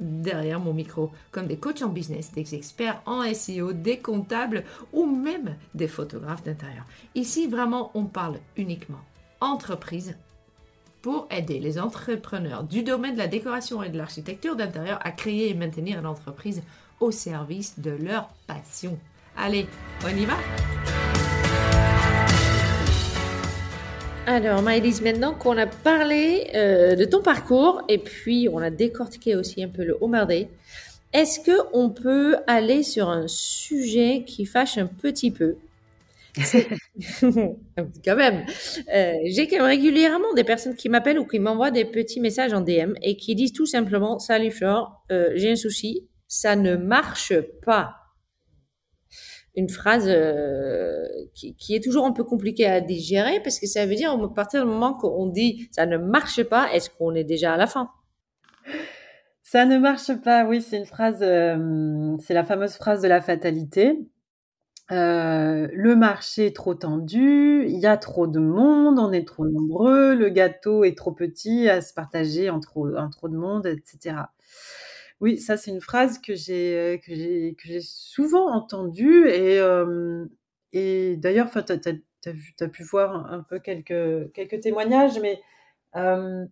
derrière mon micro, comme des coachs en business, des experts en SEO, des comptables ou même des photographes d'intérieur. Ici, vraiment, on parle uniquement entreprise pour aider les entrepreneurs du domaine de la décoration et de l'architecture d'intérieur à créer et maintenir l'entreprise au service de leur passion. Allez, on y va? Alors, Maëlys, maintenant qu'on a parlé euh, de ton parcours et puis on a décortiqué aussi un peu le Homer Day, est-ce qu'on peut aller sur un sujet qui fâche un petit peu? Quand même. Euh, j'ai quand même régulièrement des personnes qui m'appellent ou qui m'envoient des petits messages en DM et qui disent tout simplement Salut Flore, euh, j'ai un souci, ça ne marche pas. Une phrase euh, qui, est toujours un peu compliquée à digérer parce que ça veut dire à partir du moment qu'on dit ça ne marche pas, est-ce qu'on est déjà à la fin? Ça ne marche pas, oui, c'est une phrase, c'est la fameuse phrase de la fatalité. Euh, le marché est trop tendu, il y a trop de monde, on est trop nombreux, le gâteau est trop petit à se partager en trop, trop de monde, etc. Oui, ça c'est une phrase que j'ai j'ai souvent entendue et euh, d'ailleurs, t'as as, pu voir un, peu quelques témoignages, mais euh,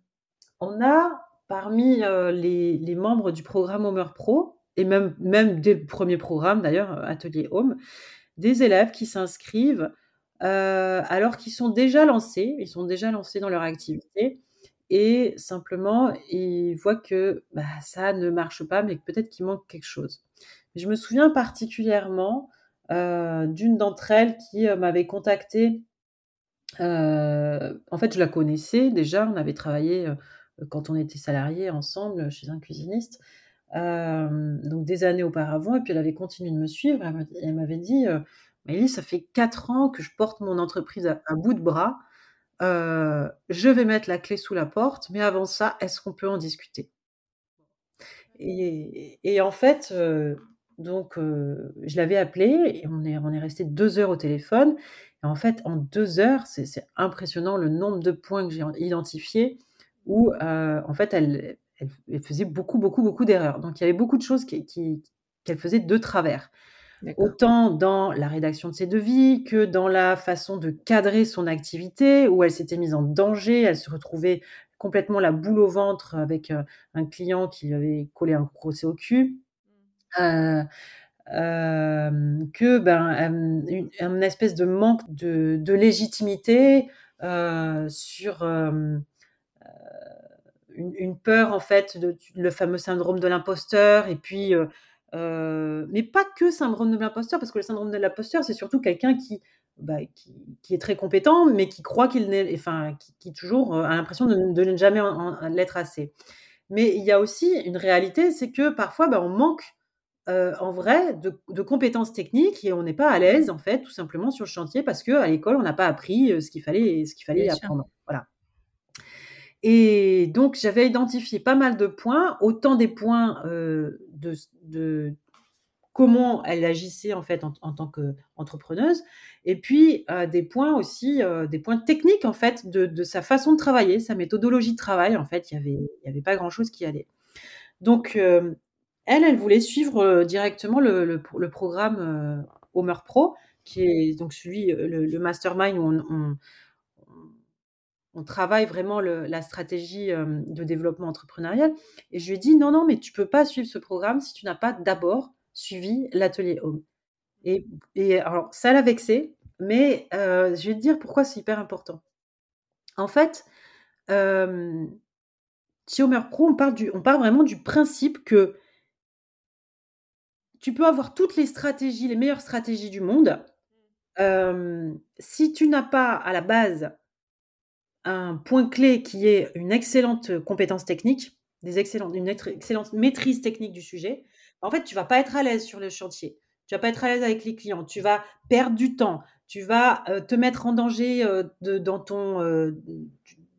on a parmi les, les membres du programme Homer Pro et même même des premiers programmes d'ailleurs Atelier Home, des élèves qui s'inscrivent euh, alors qu'ils sont déjà lancés, ils sont déjà lancés dans leur activité et simplement ils voient que bah, ça ne marche pas, mais peut-être qu'il manque quelque chose. Je me souviens particulièrement euh, d'une d'entre elles qui euh, m'avait contactée. en fait, je la connaissais déjà, on avait travaillé quand on était salariés ensemble chez un cuisiniste. Euh, donc des années auparavant, et puis elle avait continué de me suivre. Elle m'avait dit, euh, Maëlys, ça fait quatre ans que je porte mon entreprise à, bout de bras. Euh, je vais mettre la clé sous la porte, mais avant ça, est-ce qu'on peut en discuter? Et, en fait, donc, je l'avais appelée et on est, resté deux heures au téléphone. Et en fait, en deux heures, c'est impressionnant le nombre de points que j'ai identifiés où, en fait, elle, faisait beaucoup, beaucoup, beaucoup d'erreurs. Donc, il y avait beaucoup de choses qu'elle faisait de travers. Autant dans la rédaction de ses devis que dans la façon de cadrer son activité, où elle s'était mise en danger, elle se retrouvait complètement la boule au ventre avec euh, un client qui lui avait collé un procès au cul. Mmh. Euh, euh, que ben une, espèce de manque de, légitimité sur une, peur en fait, de, le fameux syndrome de l'imposteur, et puis, euh, euh, mais pas que syndrome de l'imposteur, parce que le syndrome de l'imposteur, c'est surtout quelqu'un qui, bah, qui, est très compétent, mais qui croit qu'il n'est, enfin, qui, toujours euh, a l'impression de, ne jamais l'être assez. Mais il y a aussi une réalité, c'est que parfois, bah, on manque en vrai de, compétences techniques et on n'est pas à l'aise en fait, tout simplement sur le chantier, parce que à l'école, on n'a pas appris ce qu'il fallait, ce qu'il fallait apprendre. Voilà. Et donc, j'avais identifié pas mal de points, autant des points euh, de, comment elle agissait en fait en, tant qu'entrepreneuse, et puis euh, des points aussi, euh, des points techniques en fait de, sa façon de travailler, sa méthodologie de travail. En fait, il n'y avait, y avait pas grand-chose qui allait. Donc, elle, elle voulait suivre directement le, le, programme Homer Pro, qui est donc suivi le, mastermind où on travaille vraiment la stratégie de développement entrepreneurial. Et je lui ai dit, non, non, mais tu peux pas suivre ce programme si tu n'as pas d'abord suivi l'atelier Home. Et, alors, ça l'a vexé, mais je vais te dire pourquoi c'est hyper important. En fait, hem, chez Homer Pro, on part du on part vraiment du principe que tu peux avoir toutes les stratégies, les meilleures stratégies du monde. Hem, si tu n'as pas à la base un point clé qui est une excellente compétence technique, des excellentes une excellente maîtrise technique du sujet, en fait, tu vas pas être à l'aise sur le chantier. Tu vas pas être à l'aise avec les clients. Tu vas perdre du temps. Tu vas, heu, te mettre en danger, de dans ton,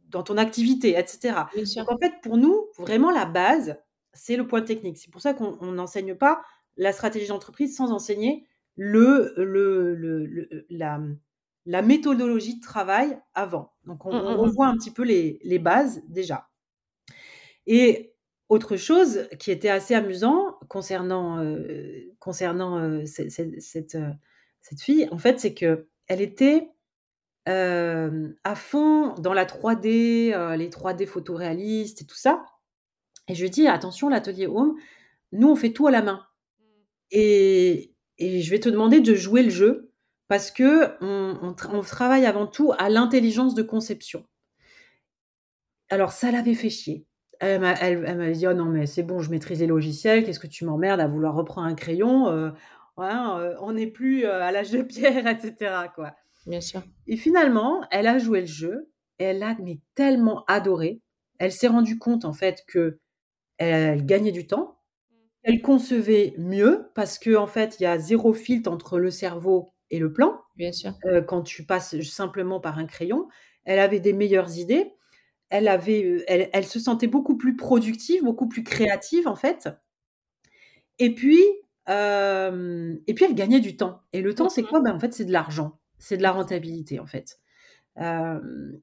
dans ton activité et cetera. Bien sûr. Donc en fait, pour nous, vraiment la base, c'est le point technique. C'est pour ça qu'on on n'enseigne pas la stratégie d'entreprise sans enseigner le le le le la, la méthodologie de travail avant. Donc on Mmh, on mmh mh. revoit un petit peu les les bases déjà. Et autre chose qui était assez amusant concernant, heu, concernant, ce ce cette, fille, en fait, c'est qu'elle était, hem, à fond dans la 3D, heu, les 3D photoréalistes et tout ça. Et je lui ai dit: «Attention, l'atelier home, nous, on fait tout à la main et et je vais te demander de jouer le jeu parce qu'on on tra on travaille avant tout à l'intelligence de conception». Alors ça l'avait fait chier. Elle m'a elle elle m'avait dit: «Oh non, mais c'est bon, je maîtrise les logiciels, qu'est-ce que tu m'emmerdes à vouloir reprendre un crayon, heu, hein, heu, on n'est plus, heu, à l'âge de pierre» et cetera, quoi. Bien sûr. Et finalement, elle a joué le jeu et elle a mais tellement adoré. Elle s'est rendue compte, en fait, qu'elle gagnait du temps, elle concevait mieux parce qu'en fait, il y a 0 filtre entre le cerveau et le plan, Bien sûr. heu, quand tu passes simplement par un crayon. Elle avait des meilleures idées. Elle avait, heu, elle elle se sentait beaucoup plus productive, beaucoup plus créative, en fait. Et puis, hem, et puis elle gagnait du temps. Et le Mmh temps, c'est mh. quoi? Ben, en fait, c'est de l'argent. C'est de la rentabilité, en fait.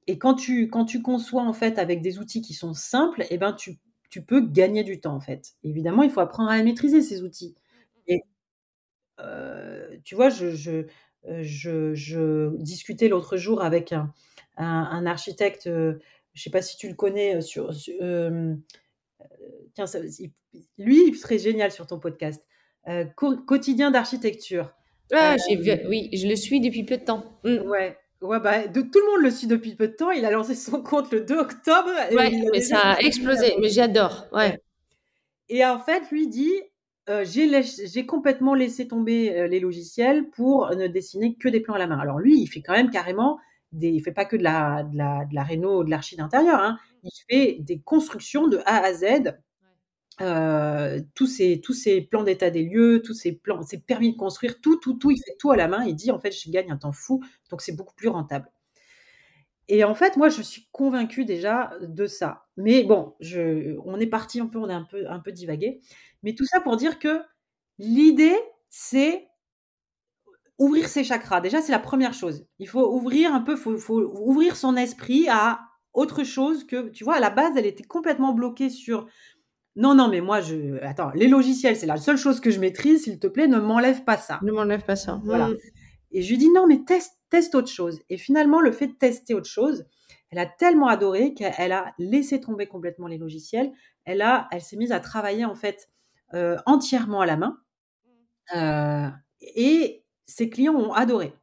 Et quand tu quand tu conçois, en fait, avec des outils qui sont simples, et ben, tu tu peux gagner du temps, en fait. Évidemment, il faut apprendre à maîtriser ces outils. Heu, tu vois, je je, heu, je je discutais l'autre jour avec un un un architecte, heu, je sais pas si tu le connais, sur tiens, ça lui, il serait génial sur ton podcast. Quotidien d'architecture. Ah, oui, je le suis depuis peu de temps. Mmh. ouais, ouais, bah, de tout le monde le suit depuis peu de temps. Il a lancé son compte le 2 octobre et Ouais, mais ça a explosé, mais j'adore, ouais. Et en fait, lui dit, heu: «J'ai complètement laissé tomber, heu, les logiciels pour ne dessiner que des plans à la main». Alors lui, il fait quand même carrément des il fait pas que de la de la de la réno, de l'archi d'intérieur, hein. Il fait des constructions de A à Z, heu, tous ses tous ses plans d'état des lieux, tous ses plans ses permis de construire, tout, tout, tout, il fait tout à la main. Il dit: «En fait, je gagne un temps fou, donc c'est beaucoup plus rentable». Et en fait, moi, je suis convaincue déjà de ça. Mais bon, je on est parti un peu on a un peu un peu divagué. Mais tout ça pour dire que l'idée, c'est ouvrir ses chakras. Déjà, c'est la première chose. Il faut ouvrir un peu, faut faut ouvrir son esprit à autre chose que tu vois, à la base, elle était complètement bloquée sur: «Non, non, mais moi, je attends, les logiciels, c'est la seule chose que je maîtrise, s'il te plaît, ne m'enlève pas ça». Ne m'enlève pas ça. Voilà. Mmh. Et je lui dis: «Non, mais teste teste autre chose» et finalement, le fait de tester autre chose, elle a tellement adoré qu'elle a laissé tomber complètement les logiciels. Elle a elle s'est mise à travailler, en fait, heu, entièrement à la main, heu et ses clients ont adoré.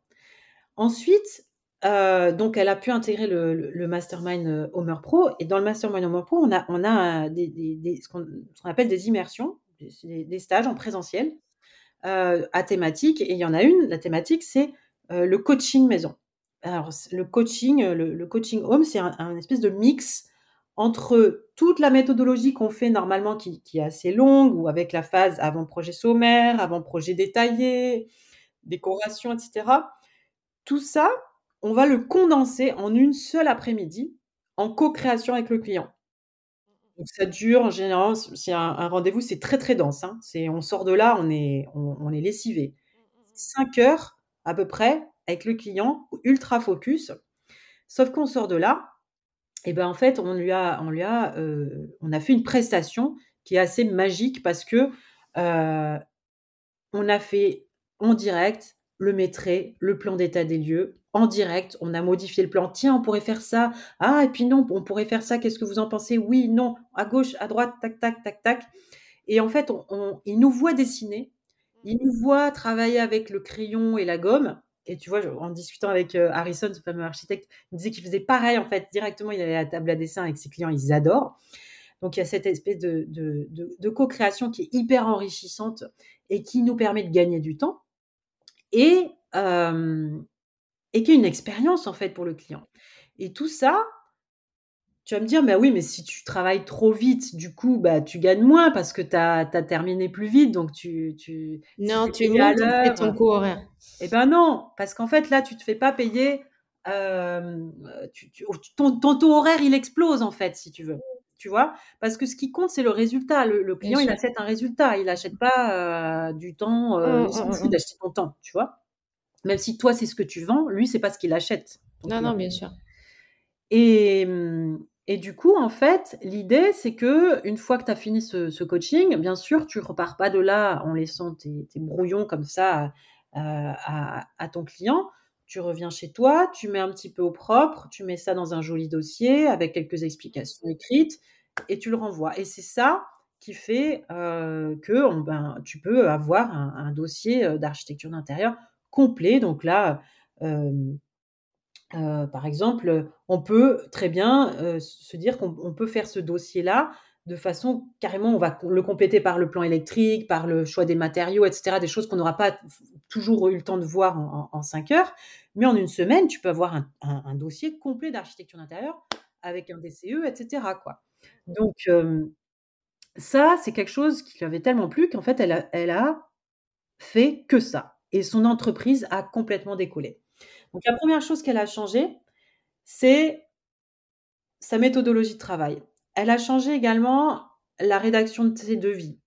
Ensuite, heu, donc elle a pu intégrer le le le mastermind, Homer Pro et dans le mastermind Homer Pro, on a on a, des des des ce qu'on appelle des immersions, des stages en présentiel à thématique et il y en a une, la thématique, c'est, le coaching maison. Alors le coaching, le le coaching home, c'est un un espèce de mix entre toute la méthodologie qu'on fait normalement qui est assez longue ou avec la phase avant-projet sommaire, avant-projet détaillé, décoration et cetera. Tout ça, on va le condenser en une seule après-midi, en co-création avec le client. Donc ça dure en général, c'est un rendez-vous, c'est très, très dense, hein. On sort de là, on est on est lessivé. 5 heures à peu près avec le client, ultra focus. Sauf qu'on sort de là et ben, en fait, on lui lui a, fait une prestation qui est assez magique parce que, heu, on a fait en direct le métré, le plan d'état des lieux. En direct, on a modifié le plan. «Tiens, on pourrait faire ça. Ah et puis non, on pourrait faire ça. Qu'est-ce que vous en pensez? Oui, non, à gauche, à droite, tac, tac, tac, tac» et en fait, il nous voit dessiner, il nous voit travailler avec le crayon et la gomme et tu vois, en discutant avec euh, Harrison, ce fameux architecte, il disait qu'il faisait pareil, en fait, directement, il allait à la table à dessin avec ses clients, ils adorent. Donc, il y a cette espèce de, de, de, co-création qui est hyper enrichissante et qui nous permet de gagner du temps et, euh, et qui est une expérience, en fait, pour le client. Et tout ça, tu vas me dire, bah oui, mais si tu travailles trop vite, du coup, bah, tu gagnes moins parce que tu as, terminé plus vite, donc tu... tu non, tu montes ton coût horaire. Eh ben non, parce qu'en fait, là, tu te fais pas payer... Euh, ton, taux horaire, il explose, en fait, si tu veux. Tu vois? Parce que ce qui compte, c'est le résultat. Le, client, il achète un résultat. Il n'achète pas euh, du temps. Euh, mmh, mmh. d'acheter ton temps, tu vois? Même si toi, c'est ce que tu vends, lui, c'est pas ce qu'il achète. Non, non, bien sûr. Et, et du coup, en fait, l'idée, c'est que une fois que tu as fini ce, coaching, bien sûr, tu repars pas de là en laissant tes, brouillons comme ça à, ton client. Tu reviens chez toi, tu mets un petit peu au propre, tu mets ça dans un joli dossier avec quelques explications écrites et tu le renvoies. Et c'est ça qui fait euh, que ben, tu peux avoir un, dossier euh, d'architecture d'intérieur complet. Donc là, euh, par exemple, on peut très bien euh, se dire qu'on peut faire ce dossier-là de façon carrément, on va le compléter par le plan électrique, par le choix des matériaux, etc. Des choses qu'on n'aura pas toujours eu le temps de voir en, cinq heures. Mais en une semaine, tu peux avoir un, dossier complet d'architecture d'intérieur avec un DCE, etc. Quoi. Donc, ça, c'est quelque chose qui lui avait tellement plu qu'en fait, elle a, elle a fait que ça. Et son entreprise a complètement décollé. Donc la première chose qu'elle a changé, c'est sa méthodologie de travail. Elle a changé également la rédaction de ses devis.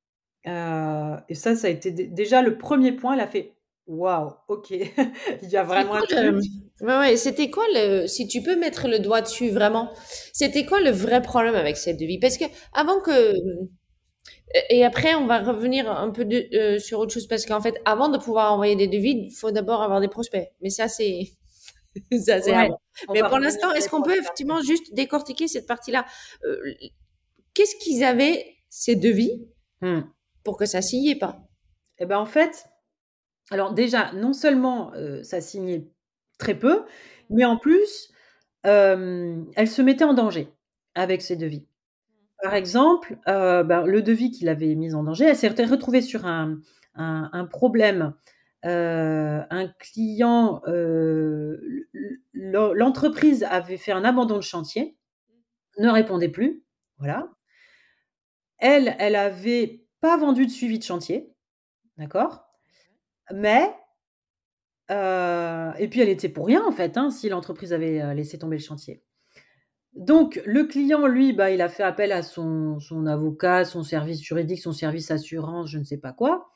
Euh, et ça, ça a été déjà le premier point. Elle a fait Waouh, ok, il y a vraiment un truc. Ouais, c'était quoi le. Si tu peux mettre le doigt dessus, vraiment, c'était quoi le vrai problème avec cette devis? Parce que avant que. Et après, on va revenir un peu euh, sur autre chose parce qu'en fait, avant de pouvoir envoyer des devis, il faut d'abord avoir des prospects. Mais ça, c'est ça, c'est Mais pour l'instant, est-ce qu'on peut effectivement juste décortiquer cette partie-là? Euh, Qu'est-ce qu'ils avaient, ces devis, hmm. pour que ça signait pas? Eh ben en fait, alors déjà, non seulement euh, ça signait très peu, mais en plus, elle se mettait en danger avec ces devis. Par exemple, ben, le devis qu'il avait mis en danger, elle s'est retrouvée sur un, problème euh, un client, euh, l'entreprise avait fait un abandon de chantier, ne répondait plus, voilà. Elle, elle avait pas vendu de suivi de chantier, d'accord Mais euh, et puis elle était pour rien en fait, hein, si l'entreprise avait laissé tomber le chantier. Donc le client, lui, bah, il a fait appel à son, son avocat, son service juridique, son service assurance, je ne sais pas quoi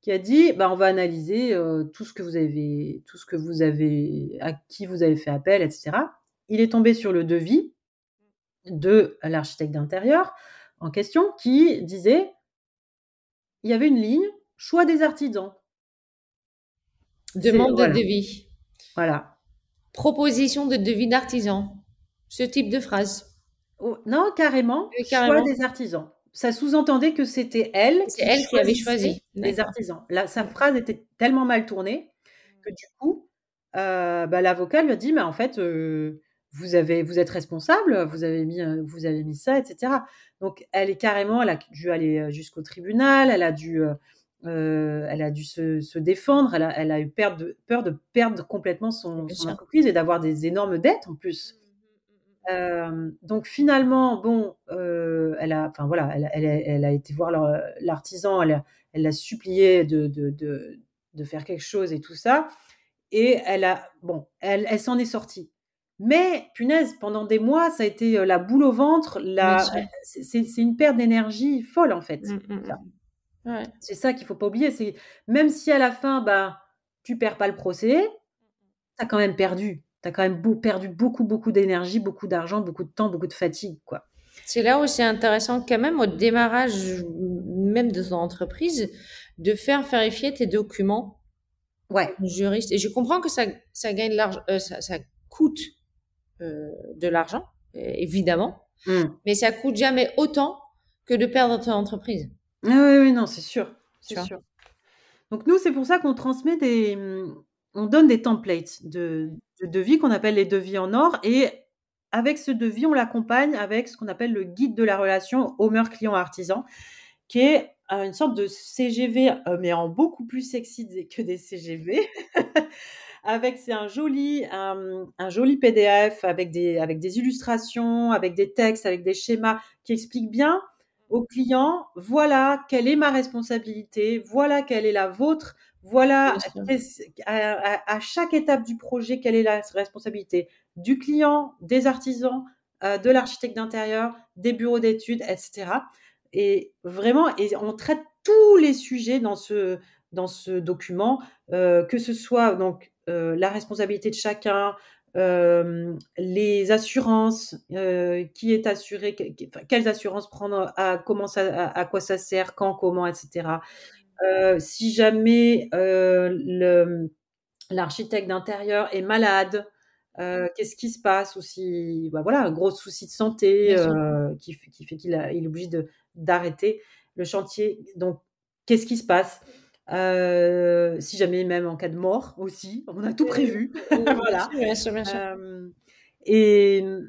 qui a dit bah, on va analyser tout ce que vous avez, tout ce que vous avez, à qui vous avez fait appel, etc. Il est tombé sur le devis de l'architecte d'intérieur en question qui disait il y avait une ligne choix des artisans. Demande de devis. Voilà. Proposition de devis d'artisan. Ce type de phrase. Oh, non, carrément, carrément. Choix des artisans ça sous-entendait que c'était elle, qui, elle qui avait choisi les artisans. Là, sa phrase était tellement mal tournée que du coup, euh, bah, l'avocat lui a dit, mais en fait, euh, vous avez, vous êtes responsable, vous avez mis, euh, vous avez mis ça, etc. Donc, elle est carrément, elle a dû aller jusqu'au tribunal, elle a dû, elle a dû se, défendre, elle a, elle a eu peur de, peur de perdre complètement son, son entreprise et d'avoir des énormes dettes en plus donc finalement, bon, elle a, enfin voilà, elle, a été voir l'artisan, elle, l'a supplié de, de, faire quelque chose et tout ça, et elle a, bon, elle, elle s'en est sortie. Mais punaise, pendant des mois, ça a été la boule au ventre. c'est, une perte d'énergie folle en fait. Mmh, mmh, mmh. C'est ça qu'il faut pas oublier. C'est même si à la fin, bah, tu perds pas le procès, tu as quand même perdu tu as quand même perdu beaucoup, beaucoup d'énergie, beaucoup d'argent, beaucoup de temps, beaucoup de fatigue, quoi. C'est là où c'est intéressant quand même au démarrage même de ton entreprise de faire vérifier tes documents. Ouais. Juriste. Et je comprends que ça, ça gagne l'argent, euh, ça, ça, coûte euh, de l'argent, évidemment, mmh. mais ça coûte jamais autant que de perdre ton entreprise. Ah oui, oui, non, c'est sûr, c'est sûr. Donc nous, c'est pour ça qu'on transmet des, on donne des templates de de devis qu'on appelle les devis en or et avec ce devis, on l'accompagne avec ce qu'on appelle le guide de la relation Homer client-artisan, qui est, heu, une sorte de CGV, heu, mais en beaucoup plus sexy que des CGV. Avec c'est un joli un joli PDF avec des avec des illustrations, avec des textes, avec des schémas qui expliquent bien au client: «Voilà quelle est ma responsabilité, voilà quelle est la vôtre, voilà à à à chaque étape du projet, quelle est la responsabilité du client, des artisans, heu, de l'architecte d'intérieur, des bureaux d'études» et cetera. Et vraiment et on traite tous les sujets dans ce dans ce document, heu, que ce soit donc, heu, la responsabilité de chacun, les assurances, qui est assuré, que que enfin, quelles assurances prendre, à comment ça à à quoi ça sert, quand, comment et Heu, si jamais, mmh, l'architecte d'intérieur est malade, heu, qu'est-ce qui se passe? Ou si, bah, voilà, un gros souci de santé, qui fait qu'il est obligé de d'arrêter le chantier. Donc qu'est-ce qui se passe? Si jamais même en cas de mort aussi, on a tout prévu, voilà. sûr, bien sûr, bien sûr. Hem et mmh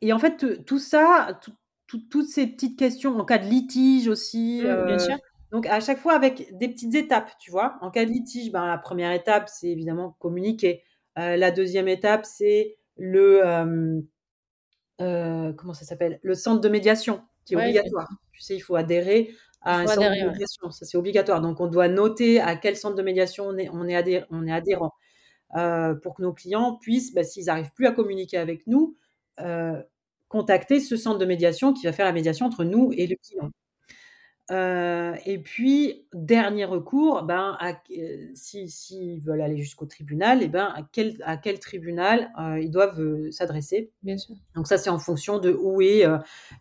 et en fait, tout ça, tout tout toutes ces petites questions en cas de litige aussi, Mmh, bien sûr. Donc à chaque fois avec des petites étapes, tu vois? En cas de litige, ben, la 1re étape, c'est évidemment communiquer. Heu, la 2e étape, c'est le, hem, heu, comment ça s'appelle? Le centre de médiation qui est Ouais, obligatoire. Tu sais, il faut adhérer à un centre de ouais. médiation, ça c'est obligatoire. Donc on doit noter à quel centre de médiation on est on est adhé on est adhérent, pour que nos clients puissent, bah, s'ils arrivent plus à communiquer avec nous, contacter ce centre de médiation qui va faire la médiation entre nous et le client. Heu et puis dernier recours, ben, q heu, si s'ils veulent aller jusqu'au tribunal et ben, à quel à quel tribunal, heu, ils doivent, s'adresser. Bien sûr. Donc ça, c'est en fonction de où est,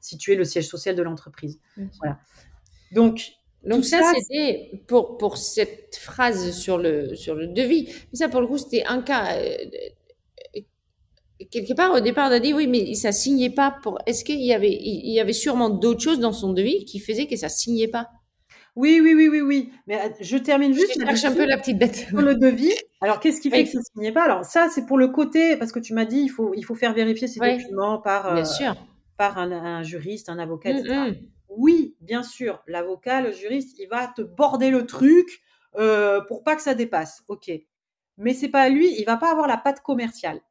situé le siège social de l'entreprise. Voilà. Donc ça, c'était pour pour cette phrase sur le sur le devis. Mais ça, pour le coup, c'était un cas, quelque part, au départ, on a dit: «Oui, mais ça signait pas pour» est-ce qu'il y avait il y avait sûrement d'autres choses dans son devis qui faisaient que ça signait pas? Oui, oui, oui, oui, oui, mais att je termine Je juste cherche un peu la petite bête. Sur le devis, alors qu'est-ce qui fait que ça signait pas? Alors ça, c'est pour le côté parce que tu m'as dit: «Il faut il faut faire vérifier ces documents par, bien heu, sûr. par un un juriste, un avocat cetera». mh. Oui, bien sûr, l'avocat, le juriste, il va te border le truc, heu, pour pas que ça dépasse. OK. Mais c'est pas lui, il va pas avoir la patte commerciale.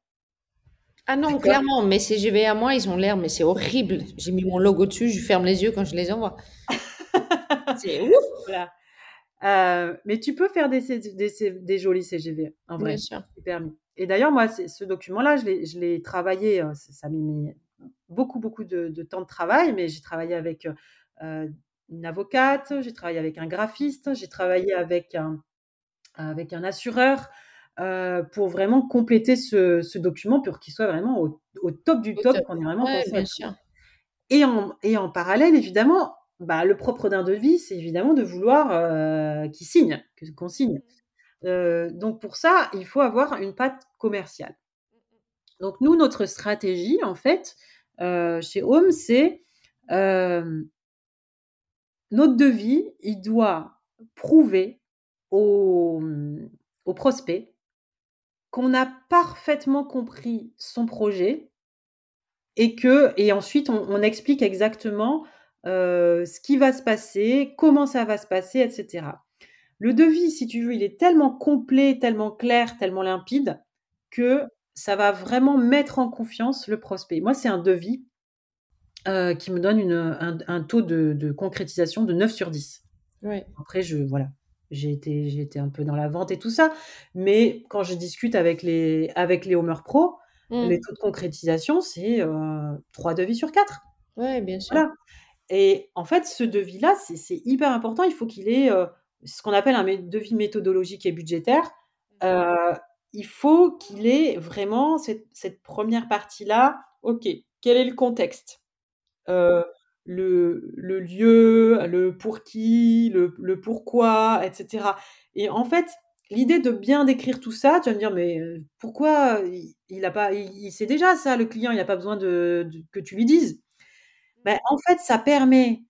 Ah non, clairement, mes CGV à moi, ils ont l'air mais c'est horrible. J'ai mis mon logo dessus, je ferme les yeux quand je les envoie. C'est ouf! Voilà. Heu, mais tu peux faire des jolis CGV, en Bien vrai, sûr. c'est permis et d'ailleurs, moi, ce document-là, je l'ai travaillé, heu, ç ça m'a mis beaucoup, beaucoup de de temps de travail, mais j'ai travaillé avec, heu, une avocate, j'ai travaillé avec un graphiste, j'ai travaillé avec un avec un assureur, heu, pour vraiment compléter ce ce document pour qu'il soit vraiment au au top du Au top, top. qu'on ait vraiment Ouais, pensé bien sûr. et en et en parallèle, évidemment, bah, le propre d'un devis, c'est évidemment de vouloir, heu, qu'il signe, qu'on signe. Heu, donc pour ça, il faut avoir une patte commerciale. Donc nous, notre stratégie, en fait, chez Home, c'est, notre devis, il doit prouver au, au prospect qu'on a parfaitement compris son projet et que et ensuite on on explique exactement, heu, ce qui va se passer, comment ça va se passer et cetera. Le devis, si tu veux, il est tellement complet, tellement clair, tellement limpide que ça va vraiment mettre en confiance le prospect. Moi, c'est un devis, heu, qui me donne une, un taux de de concrétisation de 9 sur 10. Ouais. Après je voilà, j'ai été j'ai été un peu dans la vente et tout ça, mais quand je discute avec les avec les Homers Pro, les Mmh. taux de concrétisation, c'est, heu, 3 devis sur 4. Ouais, bien sûr. Voilà et en fait, ce devis-là, c'est c'est hyper important. Il faut qu'il ait, heu, ce qu'on appelle un devis méthodologique et budgétaire. Heu, il faut qu'il ait vraiment cette cette 1re partie-là. OK, quel est le contexte? Le le lieu, le pour qui, le le pourquoi et cetera et en fait, l'idée de bien décrire tout ça, tu vas me dire: «Mais, heu, pourquoi, il a pas il il sait déjà ça le client, il a pas besoin de de que tu lui dises». Bah, en fait, ça permet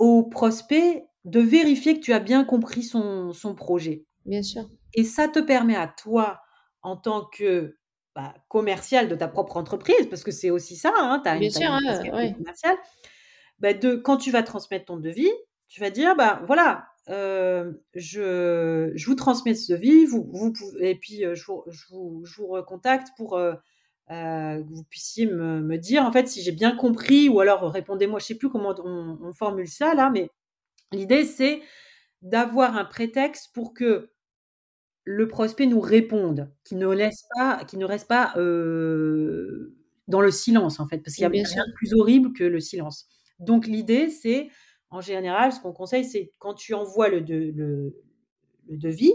au prospect de vérifier que tu as bien compris son son projet. Bien sûr. Et ça te permet à toi, en tant que, bah, commercial de ta propre entreprise, parce que c'est aussi ça, hein, tu as Bien une as sûr, une hein, casquette de ouais. commercial, bah, de quand tu vas transmettre ton devis, tu vas dire: «Bah, voilà, heu, je je vous transmets ce devis, vous vous pouv et puis, je vous je vous je vous recontacte pour, heu, que vous puissiez me me dire, en fait, si j'ai bien compris ou alors répondez-moi». Je sais plus comment on on formule ça là, mais l'idée, c'est d'avoir un prétexte pour que le prospect nous réponde, qu'il ne laisse pas qu'il ne reste pas, dans le silence, en fait, parce qu'il y a Bien rien de plus horrible que le silence. Donc l'idée, c'est, en général, ce qu'on conseille, c'est quand tu envoies le de le le devis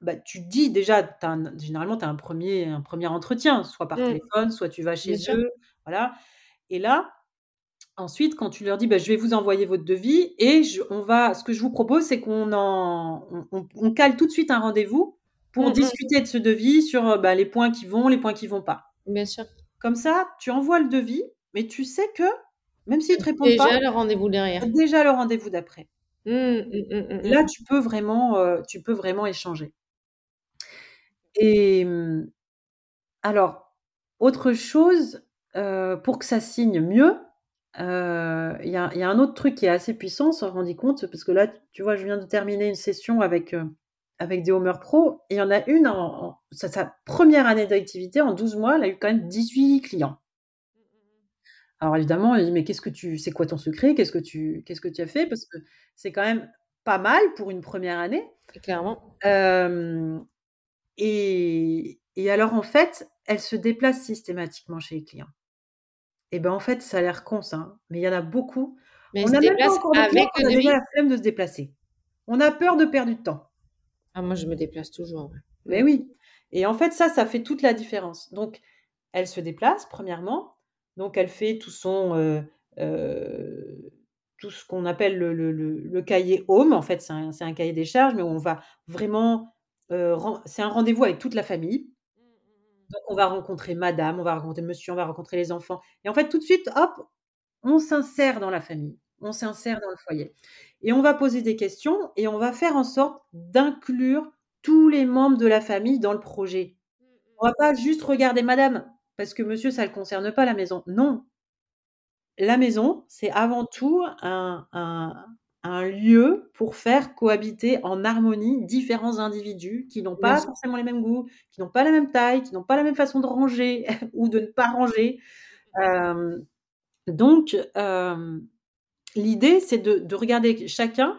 bah, tu dis déjà, tu as un généralement, tu as un 1er un 1er entretien, soit par Mmh. téléphone, soit tu vas chez Bien sûr. eux, voilà et là, ensuite, quand tu leur dis: «Bah, je vais vous envoyer votre devis et je on va ce que je vous propose, c'est qu'on en on on on cale tout de suite un rendez-vous pour Mmh mh. discuter de ce devis sur, heu, bah, les points qui vont, les points qui vont pas». Bien sûr. Comme ça, tu envoies le devis, mais tu sais que, même s'ils te répondent pas, déjà le rendez-vous derrière. déjà le rendez-vous d'après. Mmh. Mmh mh, mmh Et là, tu peux vraiment, heu, tu peux vraiment échanger. Et alors, autre chose, heu, pour que ça signe mieux, heu, il y a il y a un autre truc qui est assez puissant, on s'en rendit compte, parce que là, tu vois, je viens de terminer une session avec, heu, avec des Home Pro et il y en a une en en sa sa 1re année d'activité, en 12 mois, elle a eu quand même 18 clients. Mmh mh mh. Alors évidemment, elle dit: «Mais qu'est-ce que tu c'est quoi ton secret? Qu'est-ce que tu qu'est-ce que tu as fait?» parce que c'est quand même pas mal pour une 1re année. Clairement. Hem et et alors, en fait, elle se déplace systématiquement chez les clients. Et ben, en fait, ça a l'air con ça, hein, mais il y en a beaucoup, Mais on a même pas encore de avec le a déjà la flemme de se déplacer. On a peur de perdre du temps. Ah moi, je me déplace toujours, ouais. Mais oui et en fait, ça, ça fait toute la différence. Donc elle se déplace, premièrement, donc elle fait tout son, heu heu, tout ce qu'on appelle le le le le cahier home. En fait, c'est un un cahier des charges, mais on va vraiment, ren c'est un rendez-vous avec toute la famille. Mmh mh mh. Donc on va rencontrer madame, on va rencontrer monsieur, on va rencontrer les enfants et en fait, tout de suite, hop, on s'insère dans la famille, on s'insère dans le foyer et on va poser des questions et on va faire en sorte d'inclure tous les membres de la famille dans le projet. Mmh On mh. va pas juste regarder madame, parce que monsieur, ça le concerne pas la maison. Non! La maison, c'est avant tout un un un lieu pour faire cohabiter en harmonie différents individus qui n'ont pas forcément les mêmes goûts, qui n'ont pas la même taille, qui n'ont pas la même façon de ranger ou de ne pas ranger. Hem, donc hem, l'idée, c'est de de regarder chacun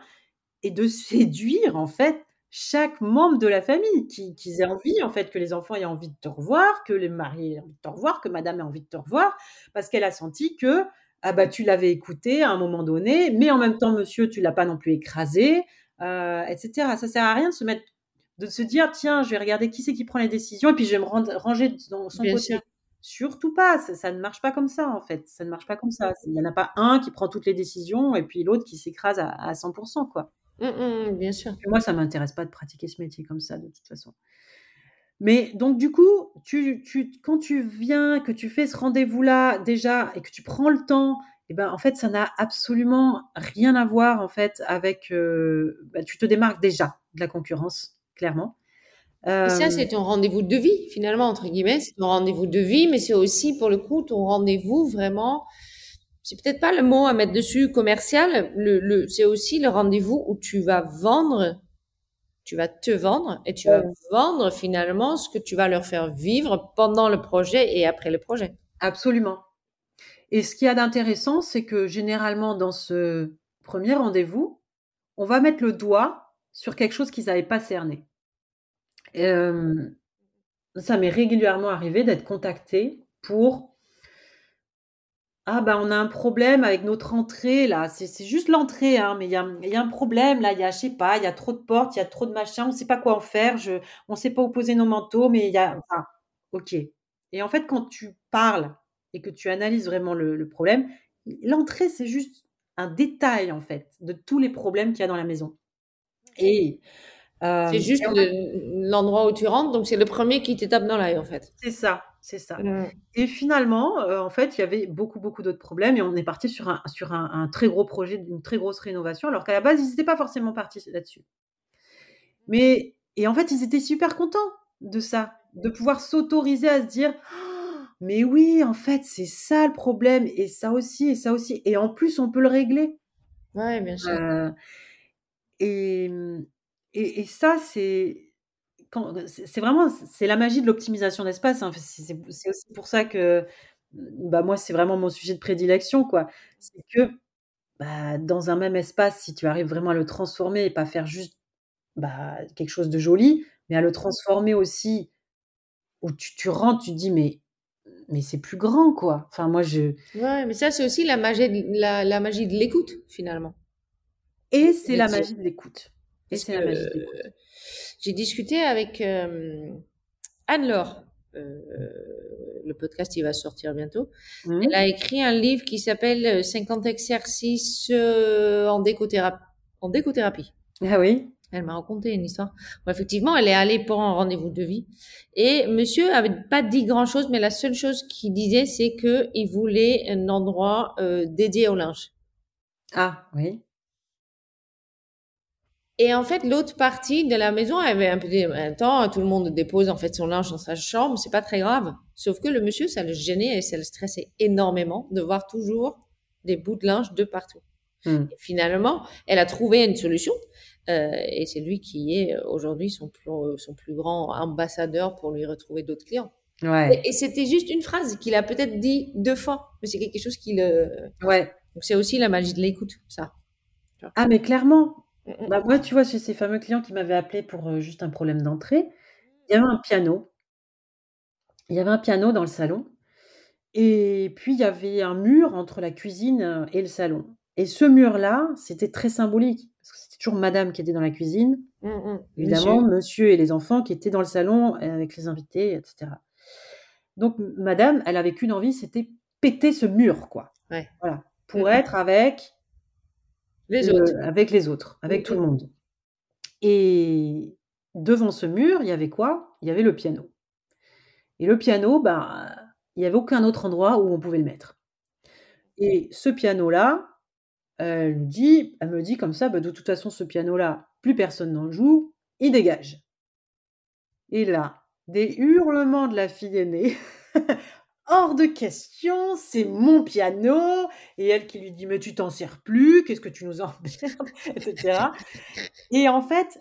et de séduire, en fait, chaque membre de la famille, qui qu'ils aient envie, en fait, que les enfants aient envie de te revoir, que les mariés aient envie de te revoir, que madame ait envie de te revoir, parce qu'elle a senti que, ah bah, tu l'avais écouté à un moment donné, mais en même temps, monsieur, tu l'as pas non plus écrasé, heu et cetera. Ça sert à rien de se mettre de se dire: «Tiens, je vais regarder qui c'est qui prend les décisions et puis je vais me rendre ranger dans son Bien sûr. côté». Surtout pas, ça ça ne marche pas comme ça, en fait, ça ne marche pas comme ça. Il y en a pas un qui prend toutes les décisions et puis l'autre qui s'écrase à à 100 % quoi. Mmh mh mh. Bien sûr. Moi, ça m'intéresse pas de pratiquer ce métier comme ça, de toute façon. Mais donc du coup, tu tu quand tu viens, que tu fais ce rendez-vous-là, déjà et que tu prends le temps et ben, en fait, ça n'a absolument rien à voir, en fait, avec, heu, bah, tu te démarques déjà de la concurrence, clairement. Et ça, Hem c'est ton «rendez-vous de vie», finalement, entre guillemets. C'est ton rendez-vous de vie, mais c'est aussi, pour le coup, ton rendez-vous vraiment c'est peut-être pas le mot à mettre dessus, commercial. Le le c'est aussi le rendez-vous où tu vas vendre, tu vas te vendre et tu vas vendre, finalement, ce que tu vas leur faire vivre pendant le projet et après le projet. Absolument et ce qu'il y a d'intéressant, c'est que, généralement, dans ce 1er rendez-vous, on va mettre le doigt sur quelque chose qu'ils avaient pas cerné. Hem, ça m'est régulièrement arrivé d'être contactée pour «Ah bah, on a un problème avec notre entrée là, c'est c'est juste l'entrée, hein, mais il y a, il y a un problème là, il y a je sais pas, il y a trop de portes, il y a trop de machins, on sait pas quoi en faire, je on sait pas où poser nos manteaux, mais il y a» enfin, OK. Et en fait, quand tu parles et que tu analyses vraiment le le problème, l'entrée, c'est juste un détail, en fait, de tous les problèmes qu'il y a dans la maison. Et C'est hem et juste l'endroit où tu rentres, donc c'est le 1er qui te tape dans l'œil, en fait. C'est ça, c'est ça Mmh. et finalement, heu, en fait, il y avait beaucoup, beaucoup d'autres problèmes et on est partis sur un sur un un très gros projet d'une très grosse rénovation, alors qu'à la base, ils étaient pas forcément partis là-dessus Mais et en fait, ils étaient super contents de ça, de pouvoir s'autoriser à se dire: «Mais oui, en fait, c'est ça le problème et ça aussi et ça aussi et en plus, on peut le régler». Ouais, bien sûr. Heu et et et ça, c'est c'est vraiment c'est la magie de l'optimisation d'espace, hein. C'est aussi pour ça que, bah, moi, c'est vraiment mon sujet de prédilection, quoi. C'est que, bah, dans un même espace, si tu arrives vraiment à le transformer et pas faire juste, bah, quelque chose de joli, mais à le transformer aussi où tu tu rentres, tu te dis: «Mais mais c'est plus grand, quoi». Enfin, moi, je Ouais, mais ça, c'est aussi la magie de la la magie de l'écoute, finalement. et c'est la magie de l'écoute et c'est la magie j'ai discuté avec, hem, Anne-Laure, heu, le podcast, il va sortir bientôt. Mmh. Elle a écrit un livre qui s'appelle, heu, «50 exercices, heu, en décothéra en décothérapie». Ah oui? Elle m'a raconté une histoire. Bon, effectivement, elle est allée pour un rendez-vous de vie et monsieur avait pas dit grand-chose, mais la seule chose qu'il disait, c'est qu'il voulait un endroit, dédié au linge. Ah oui. Et en fait, l'autre partie de la maison avait un peu dit: «Attends, tout le monde dépose en fait son linge dans sa chambre, c'est pas très grave». Sauf que le monsieur, ça le gênait et ça le stressait énormément de voir toujours des bouts de linge de partout. Mmh. Et finalement, elle a trouvé une solution, heu et c'est lui qui est aujourd'hui son plus son plus grand ambassadeur pour lui retrouver d'autres clients. Ouais. Et et c'était juste une phrase qu'il a peut-être dit 2 fois, mais c'est quelque chose qui le Ouais. donc c'est aussi la magie de l'écoute, ça. Ah mais clairement. Mmh mh. Bah, moi, tu vois, chez ces fameux clients qui m'avaient appelé pour, heu, juste un problème d'entrée, il y avait un piano. Il y avait un piano dans le salon et puis il y avait un mur entre la cuisine, heu, et le salon et ce mur-là, c'était très symbolique parce que c'était toujours madame qui était dans la cuisine, Mmh mh. évidemment, Monsieur. monsieur et les enfants qui étaient dans le salon, heu, avec les invités et cetera. Donc m madame, elle avait qu'une envie, c'était péter ce mur, quoi. Ouais. Voilà, Mmh pour mh. être avec Les autres. le avec les autres, avec tout le monde. Et devant ce mur, il y avait quoi? Il y avait le piano. Et le piano, bah, il y avait aucun autre endroit où on pouvait le mettre. Et ce piano-là, elle me dit elle me dit comme ça: «Bah, de toute façon, ce piano-là, plus personne n'en joue, il dégage» et là, des hurlements de la fille aînée: «Hors de question, c'est mon piano» et elle qui lui dit: «Mais tu t'en sers plus, qu'est-ce que tu nous emmerdes?» et cetera et en fait,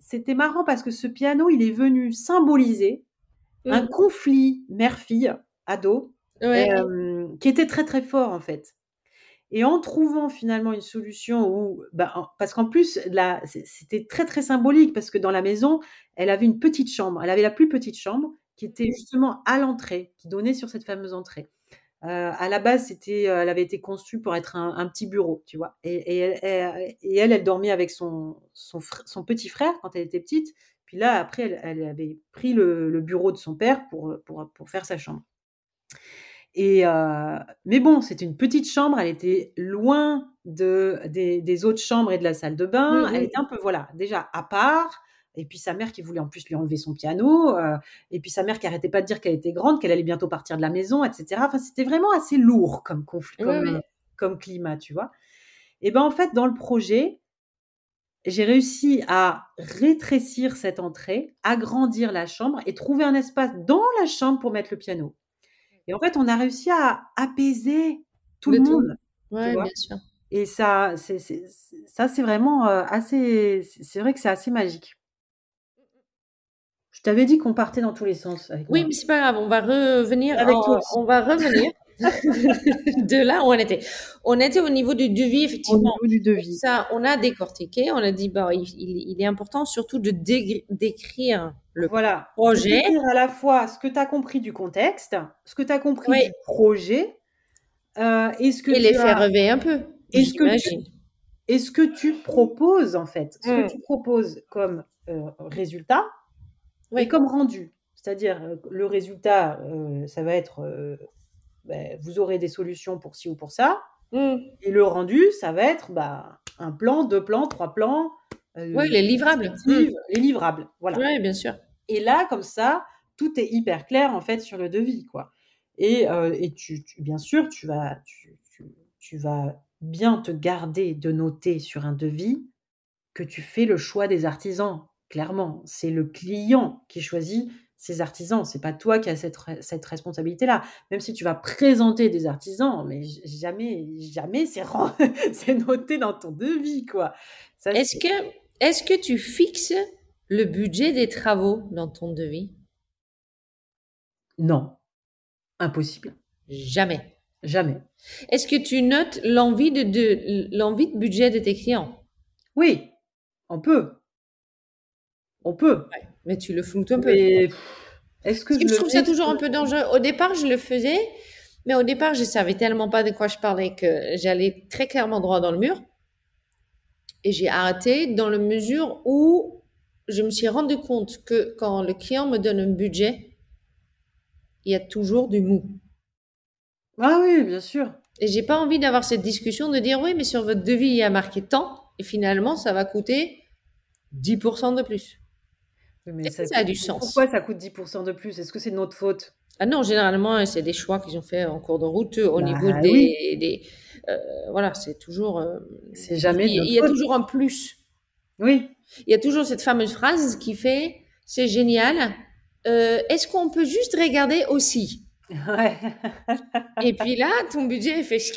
c'était marrant parce que ce piano, il est venu symboliser un conflit mère-fille, ado, Ouais. hem, qui était très, très fort, en fait et en trouvant finalement une solution où, bah, parce qu'en plus c'est c'était très, très symbolique parce que dans la maison, elle avait une petite chambre. Elle avait la plus petite chambre qui était justement à l'entrée, qui donnait sur cette fameuse entrée. Heu, à la base, c'était, heu, elle avait été conçue pour être un un petit bureau, tu vois? Et et elle et elle, elle dormait avec son son fr son petit frère quand elle était petite. Puis là, après, elle elle avait pris le le bureau de son père pour, pour, pour faire sa chambre et heu, mais bon, c'était une petite chambre, elle était loin de des des autres chambres et de la salle de bain. Mmh Elle était un peu, voilà, déjà à part et puis sa mère qui voulait en plus lui enlever son piano, heu et puis sa mère qui arrêtait pas de dire qu'elle était grande, qu'elle allait bientôt partir de la maison et cetera. Enfin, c'était vraiment assez lourd comme conflit, Ouais, comme, climat, tu vois? Et ben, en fait, dans le projet, j'ai réussi à rétrécir cette entrée, agrandir la chambre et trouver un espace dans la chambre pour mettre le piano et en fait, on a réussi à apaiser tout Le le tout. monde, tu Ouais, bien sûr. Et ça, c'est ça, c'est vraiment, heu, assez c'est vrai que c'est assez magique. T'avais dit qu'on partait dans tous les sens avec Oui, moi. mais c'est pas grave, on va revenir Avec toi en aussi. on va revenir de là où on était. On était au niveau du devis, Au effectivement. niveau du devis. Ça, on a décortiqué, on a dit, bah, il est important surtout de décrire le Voilà, projet. décrire à la fois ce que tu as compris du contexte, ce que tu as compris Oui. du projet, heu et ce que et les tu faire as rêver un peu, et ce que tu que tu proposes, en fait. Ce que Mmh. tu proposes comme, heu, résultat et Oui. comme rendu. C'est-à-dire, heu, le résultat, heu, ça va être, heu, beh, vous aurez des solutions pour ci ou pour ça Mmh. et le rendu, ça va être, bah, 1 plan, 2 plans, 3 plans, Ouais, les livrables. Les livrables, voilà. Ouais, bien sûr. Et là, comme ça, tout est hyper clair, en fait, sur le devis, quoi et et tu tu bien sûr, tu vas tu tu tu vas bien te garder de noter sur un devis que tu fais le choix des artisans. Clairement. C'est le client qui choisit ses artisans. C'est pas toi qui as cette, cette responsabilité-là. Même si tu vas présenter des artisans, mais jamais, jamais c'est, noté dans ton devis, quoi. Est-ce que, est-ce que tu fixes le budget des travaux dans ton devis? Non. Impossible. Jamais. Jamais. Est-ce que tu notes l'envie de, de l'envie de budget de tes clients? Oui, on peut. On peut. mais tu le floutes un peu. Est-ce que je, trouve ça toujours un peu dangereux. Au départ, je le faisais, mais au départ, je savais tellement pas de quoi je parlais que j'allais très clairement droit dans le mur. Et j'ai arrêté dans la mesure où je me suis rendu compte que quand le client me donne un budget, il y a toujours du mou. Ah oui, bien sûr. Et j'ai pas envie d'avoir cette discussion de dire oui, mais sur votre devis, il y a marqué tant, et finalement, ça va coûter 10% de plus. Mais ça, a du sens? Pourquoi ça coûte 10% de plus? Est-ce que c'est de notre faute? Ah non, généralement, c'est des choix qu'ils ont fait en cours de route au bah niveau des. Euh, voilà, c'est toujours. Euh, c'est jamais. Il, y a toujours un plus. Oui. Il y a toujours cette fameuse phrase qui fait c'est génial. Euh, est-ce qu'on peut juste regarder aussi? Ouais. Et puis là, ton budget fait.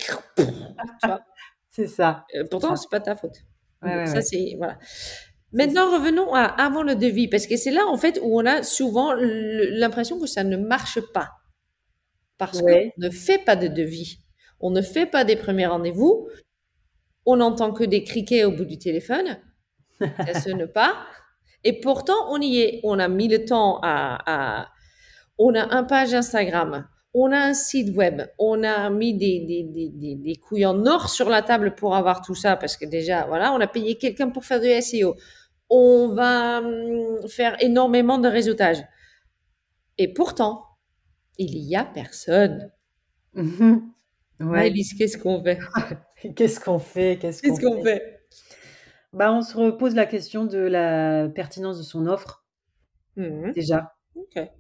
C'est ça. pourtant, c'est pas ta faute. ça, c'est. Voilà. Maintenant, revenons à avant le devis, parce que c'est là, en fait, où on a souvent l'impression que ça ne marche pas. Parce qu'on ne fait pas de devis. On ne fait pas des premiers rendez-vous. On n'entend que des criquets au bout du téléphone. Ça sonne pas. Et pourtant, on y est. On a mis le temps à, on a un page Instagram. On a un site web. On a mis des, des, des, des, couilles en or sur la table pour avoir tout ça parce que déjà, voilà, on a payé quelqu'un pour faire du SEO. On va hum, faire énormément de réseautage. Et pourtant, il y a personne. Ouais. qu'est-ce qu'on fait? Qu'est-ce qu'on fait? Qu'est-ce qu'on fait, Bah, on se repose la question de la pertinence de son offre, mmh déjà.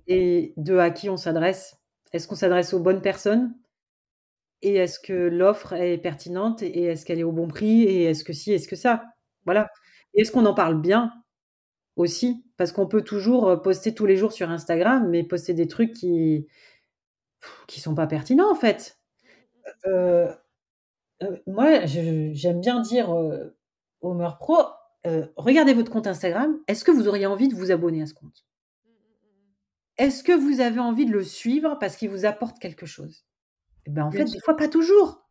Et de à qui on s'adresse. Est-ce qu'on s'adresse aux bonnes personnes? Et est-ce que l'offre est pertinente Et est-ce qu'elle est au bon prix Et est-ce que si Est-ce que ça? Voilà. Et est-ce qu'on en parle bien aussi? Parce qu'on peut toujours poster tous les jours sur Instagram, mais poster des trucs qui qui sont pas pertinents en fait. Euh, euh, moi, j'aime bien dire euh, Homer Pro, regardez votre compte Instagram. Est-ce que vous auriez envie de vous abonner à ce compte? Est-ce que vous avez envie de le suivre parce qu'il vous apporte quelque chose? Eh ben, En fait, des fois, pas toujours.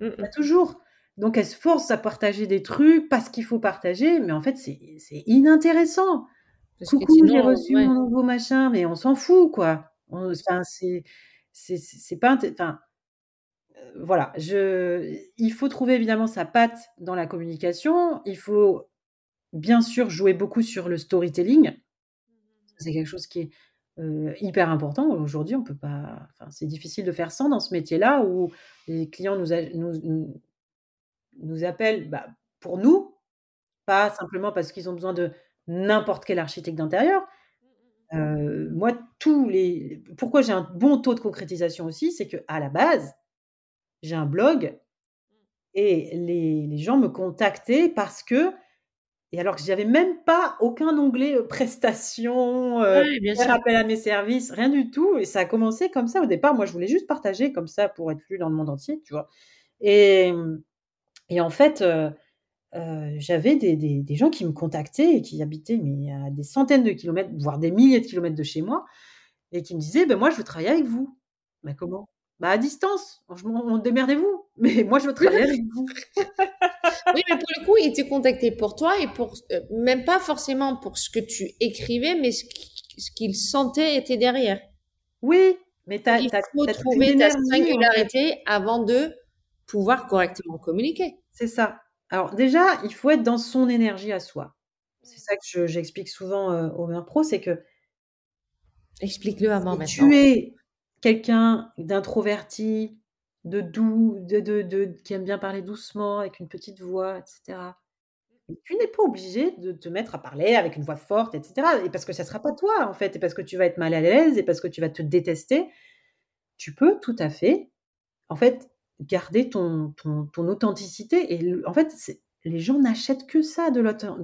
Pas toujours. Donc, elle se force à partager des trucs parce qu'il faut partager, mais en fait, c'est inintéressant. Coucou, j'ai reçu mon nouveau machin, mais on s'en fout, quoi. Enfin, c'est pas. Enfin, voilà, je, il faut trouver évidemment sa patte dans la communication. Il faut bien sûr jouer beaucoup sur le storytelling. Mmh c'est quelque chose qui est hyper important. Aujourd'hui, on peut pas. Enfin, c'est difficile de faire sans dans ce métier-là où les clients nous, nous, nous, appellent bah, pour nous, pas simplement parce qu'ils ont besoin de n'importe quel architecte d'intérieur. Mmh moi, tous les. Pourquoi j'ai un bon taux de concrétisation aussi, c'est que à la base, j'ai un blog et les, les, gens me contactaient parce que, et alors que j'avais même pas aucun onglet prestations, euh, appel à mes services, rien du tout. Et ça a commencé comme ça au départ. Moi, je voulais juste partager comme ça pour être lu dans le monde entier, tu vois. Et, et en fait, j'avais des, des, des, gens qui me contactaient et qui habitaient mais à des centaines de kilomètres, voire des milliers de kilomètres de chez moi, et qui me disaient, ben moi, je veux travailler avec vous. Mais comment? Bah, à distance, franchement, démerdez-vous. Mais moi, je veux travailler avec vous. oui, mais pour le coup, il était contacté pour toi et pour euh, même pas forcément pour ce que tu écrivais, mais ce qu'il sentait était derrière. Oui, mais tu as, il faut trouver ta singularité avant de pouvoir correctement communiquer. C'est ça. Alors déjà, il faut être dans son énergie à soi. C'est ça que j'explique souvent euh, au Main Pro, c'est que explique-le avant maintenant. Tu es quelqu'un d'introverti, de doux, de, de, qui aime bien parler doucement, avec une petite voix, etc. tu n'es pas obligé de te mettre à parler avec une voix forte, etc. Et parce que ça ne sera pas toi, en fait, et parce que tu vas être mal à l'aise, et parce que tu vas te détester. Tu peux tout à fait, en fait, garder ton, ton, ton authenticité. Et en fait, les gens n'achètent que ça, de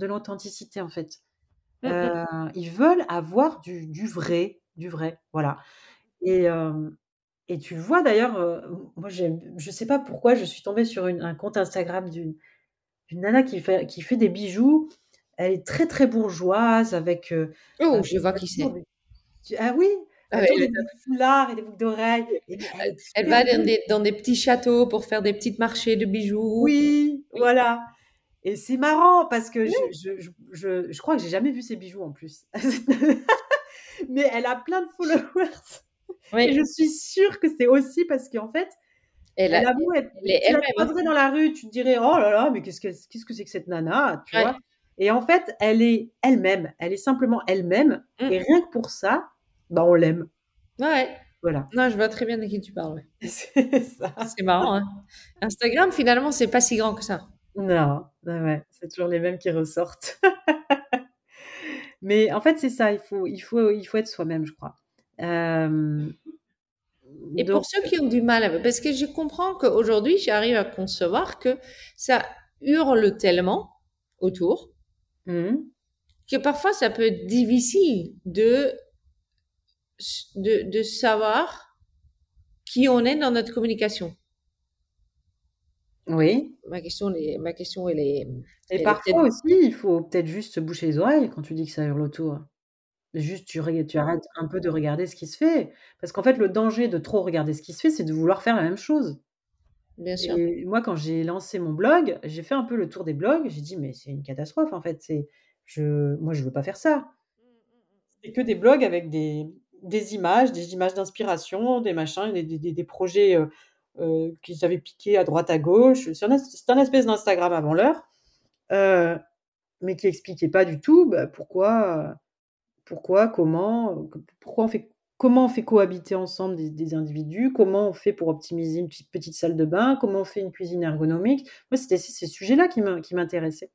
l'authenticité, en fait. Mmh mh. Heu, ils veulent avoir du du vrai, du vrai, voilà et hem et tu vois d'ailleurs, heu, m moi j'aime je sais pas pourquoi je suis tombée sur une un compte Instagram d'une d'une nana qui fait qui fait des bijoux. Elle est très, très bourgeoise avec, heu, Oh, avec je vois qui toujours c'est. des tu ah oui? Ah Elle ouais, des foulards et des boucles d'oreilles et mais elle Elle est elle super va dans belle. des dans des petits châteaux pour faire des petites marchés de bijoux. Oui, Oui. voilà et c'est marrant parce que je je je je je crois que j'ai jamais vu ses bijoux en plus. Mais elle a plein de followers et je suis sûre que c'est aussi parce qu'en fait, Elle a elle a elle beau être elle tu la hein. croiserais dans la rue, tu te dirais: «Oh là là, mais qu'est-ce que c'est que cette nana?» tu vois? Et en fait, elle est elle-même, elle est simplement elle-même et Mmh. rien que pour ça, bah, on l'aime. Ouais. Voilà. Non, je vois très bien de qui tu parles, ouais. C'est ça. C'est marrant, hein. Instagram, finalement, c'est pas si grand que ça. Non, ouais, c'est toujours les mêmes qui ressortent. Mais en fait, c'est ça, il faut il faut il faut être soi-même, je crois. Hem, Et pour ceux qui ont du mal parce que je comprends qu'aujourd'hui, j'arrive à concevoir que ça hurle tellement autour mh. que parfois ça peut être difficile de de de savoir qui on est dans notre communication. Oui. Ma question ma question elle est, Et elle parfois aussi, il faut peut-être juste se boucher les oreilles quand tu dis que ça hurle autour. Juste tu tu arrêtes un peu de regarder ce qui se fait. Parce qu'en fait, le danger de trop regarder ce qui se fait, c'est de vouloir faire la même chose. Bien sûr. Et moi, quand j'ai lancé mon blog, j'ai fait un peu le tour des blogs, j'ai dit: «Mais c'est une catastrophe, en fait, c'est je moi, je veux pas faire ça». C'est que des blogs avec des des images, des images d'inspiration, des machins, des des des projets, heu heu, qu'ils avaient piqués à droite à gauche. C'est un es c'est un espèce d'Instagram avant l'heure, heu, mais qui expliquait pas du tout, bah, pourquoi, pourquoi, comment, pourquoi on fait comment on fait cohabiter ensemble des individus, comment on fait pour optimiser une petite petite salle de bain, comment on fait une cuisine ergonomique. Moi, c'était ces sujets-là qui m'intéressaient.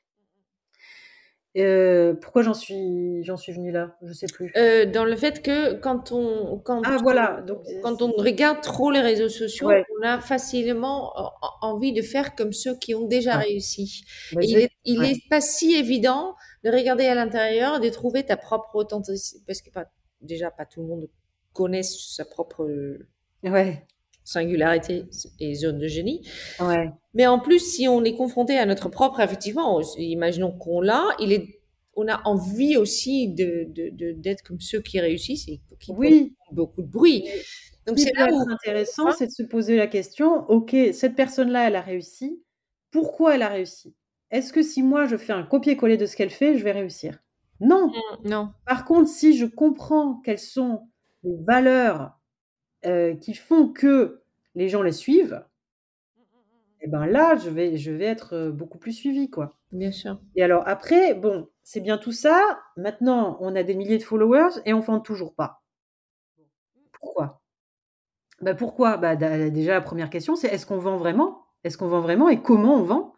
Heu, pourquoi j'en suis j'en suis venue là? Je sais plus. Heu, dans le fait que quand on quand Ah on voilà, donc c'est quand on regarde trop les réseaux sociaux, Ouais. on a facilement en en envie de faire comme ceux qui ont déjà Ouais. réussi. Bah, il est il ouais. est pas si évident de regarder à l'intérieur, de trouver ta propre authenticité parce que pas déjà pas tout le monde connaît sa propre, Ouais. Singularité et zone de génie. Ouais. Mais en plus, si on est confronté à notre propre effectivement, imaginons qu'on l'a, il est on a envie aussi de d'être comme ceux qui réussissent et qui font beaucoup de bruit. Donc c'est là où intéressant, parfois c'est de se poser la question: «OK, cette personne-là, elle a réussi. Pourquoi elle a réussi? Est-ce que si moi je fais un copier-coller de ce qu'elle fait, je vais réussir? Non! Non. Par contre, si je comprends quelles sont les valeurs, heu, qui font que les gens les suivent et ben, là, je vais je vais être, heu, beaucoup plus suivie, quoi. Bien sûr. Et alors après, bon, c'est bien tout ça. Maintenant, on a des milliers de followers et on vend toujours pas. Pourquoi? Bah, pourquoi? Bah, déjà la 1re question, c'est: «Est-ce qu'on vend vraiment? Est-ce qu'on vend vraiment et comment on vend?»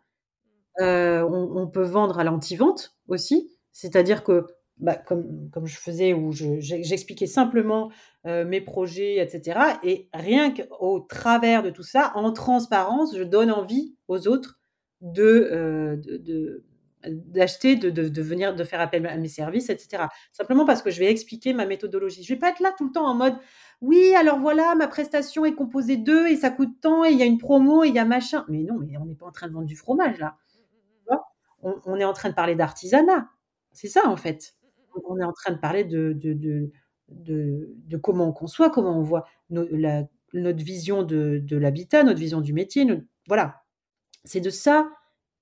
On on peut vendre à l'anti-vente aussi, c'est-à-dire que, bah, comme je faisais où je j'e j'expliquais simplement, heu, mes projets et cetera et rien qu'au travers de tout ça, en transparence, je donne envie aux autres de, de d'acheter, de de venir de faire appel à mes services et cetera. Simplement parce que je vais expliquer ma méthodologie. Je vais pas être là tout le temps en mode: «Oui, alors voilà, ma prestation est composée de et ça coûte tant et il y a une promo et il y a machin». Mais non, mais on n'est pas en train de vendre du fromage là, on est en train de parler d'artisanat. C'est ça, en fait. On est en train de parler de de de comment on conçoit, comment on voit notre vision de de l'habitat, notre vision du métier, voilà. C'est de ça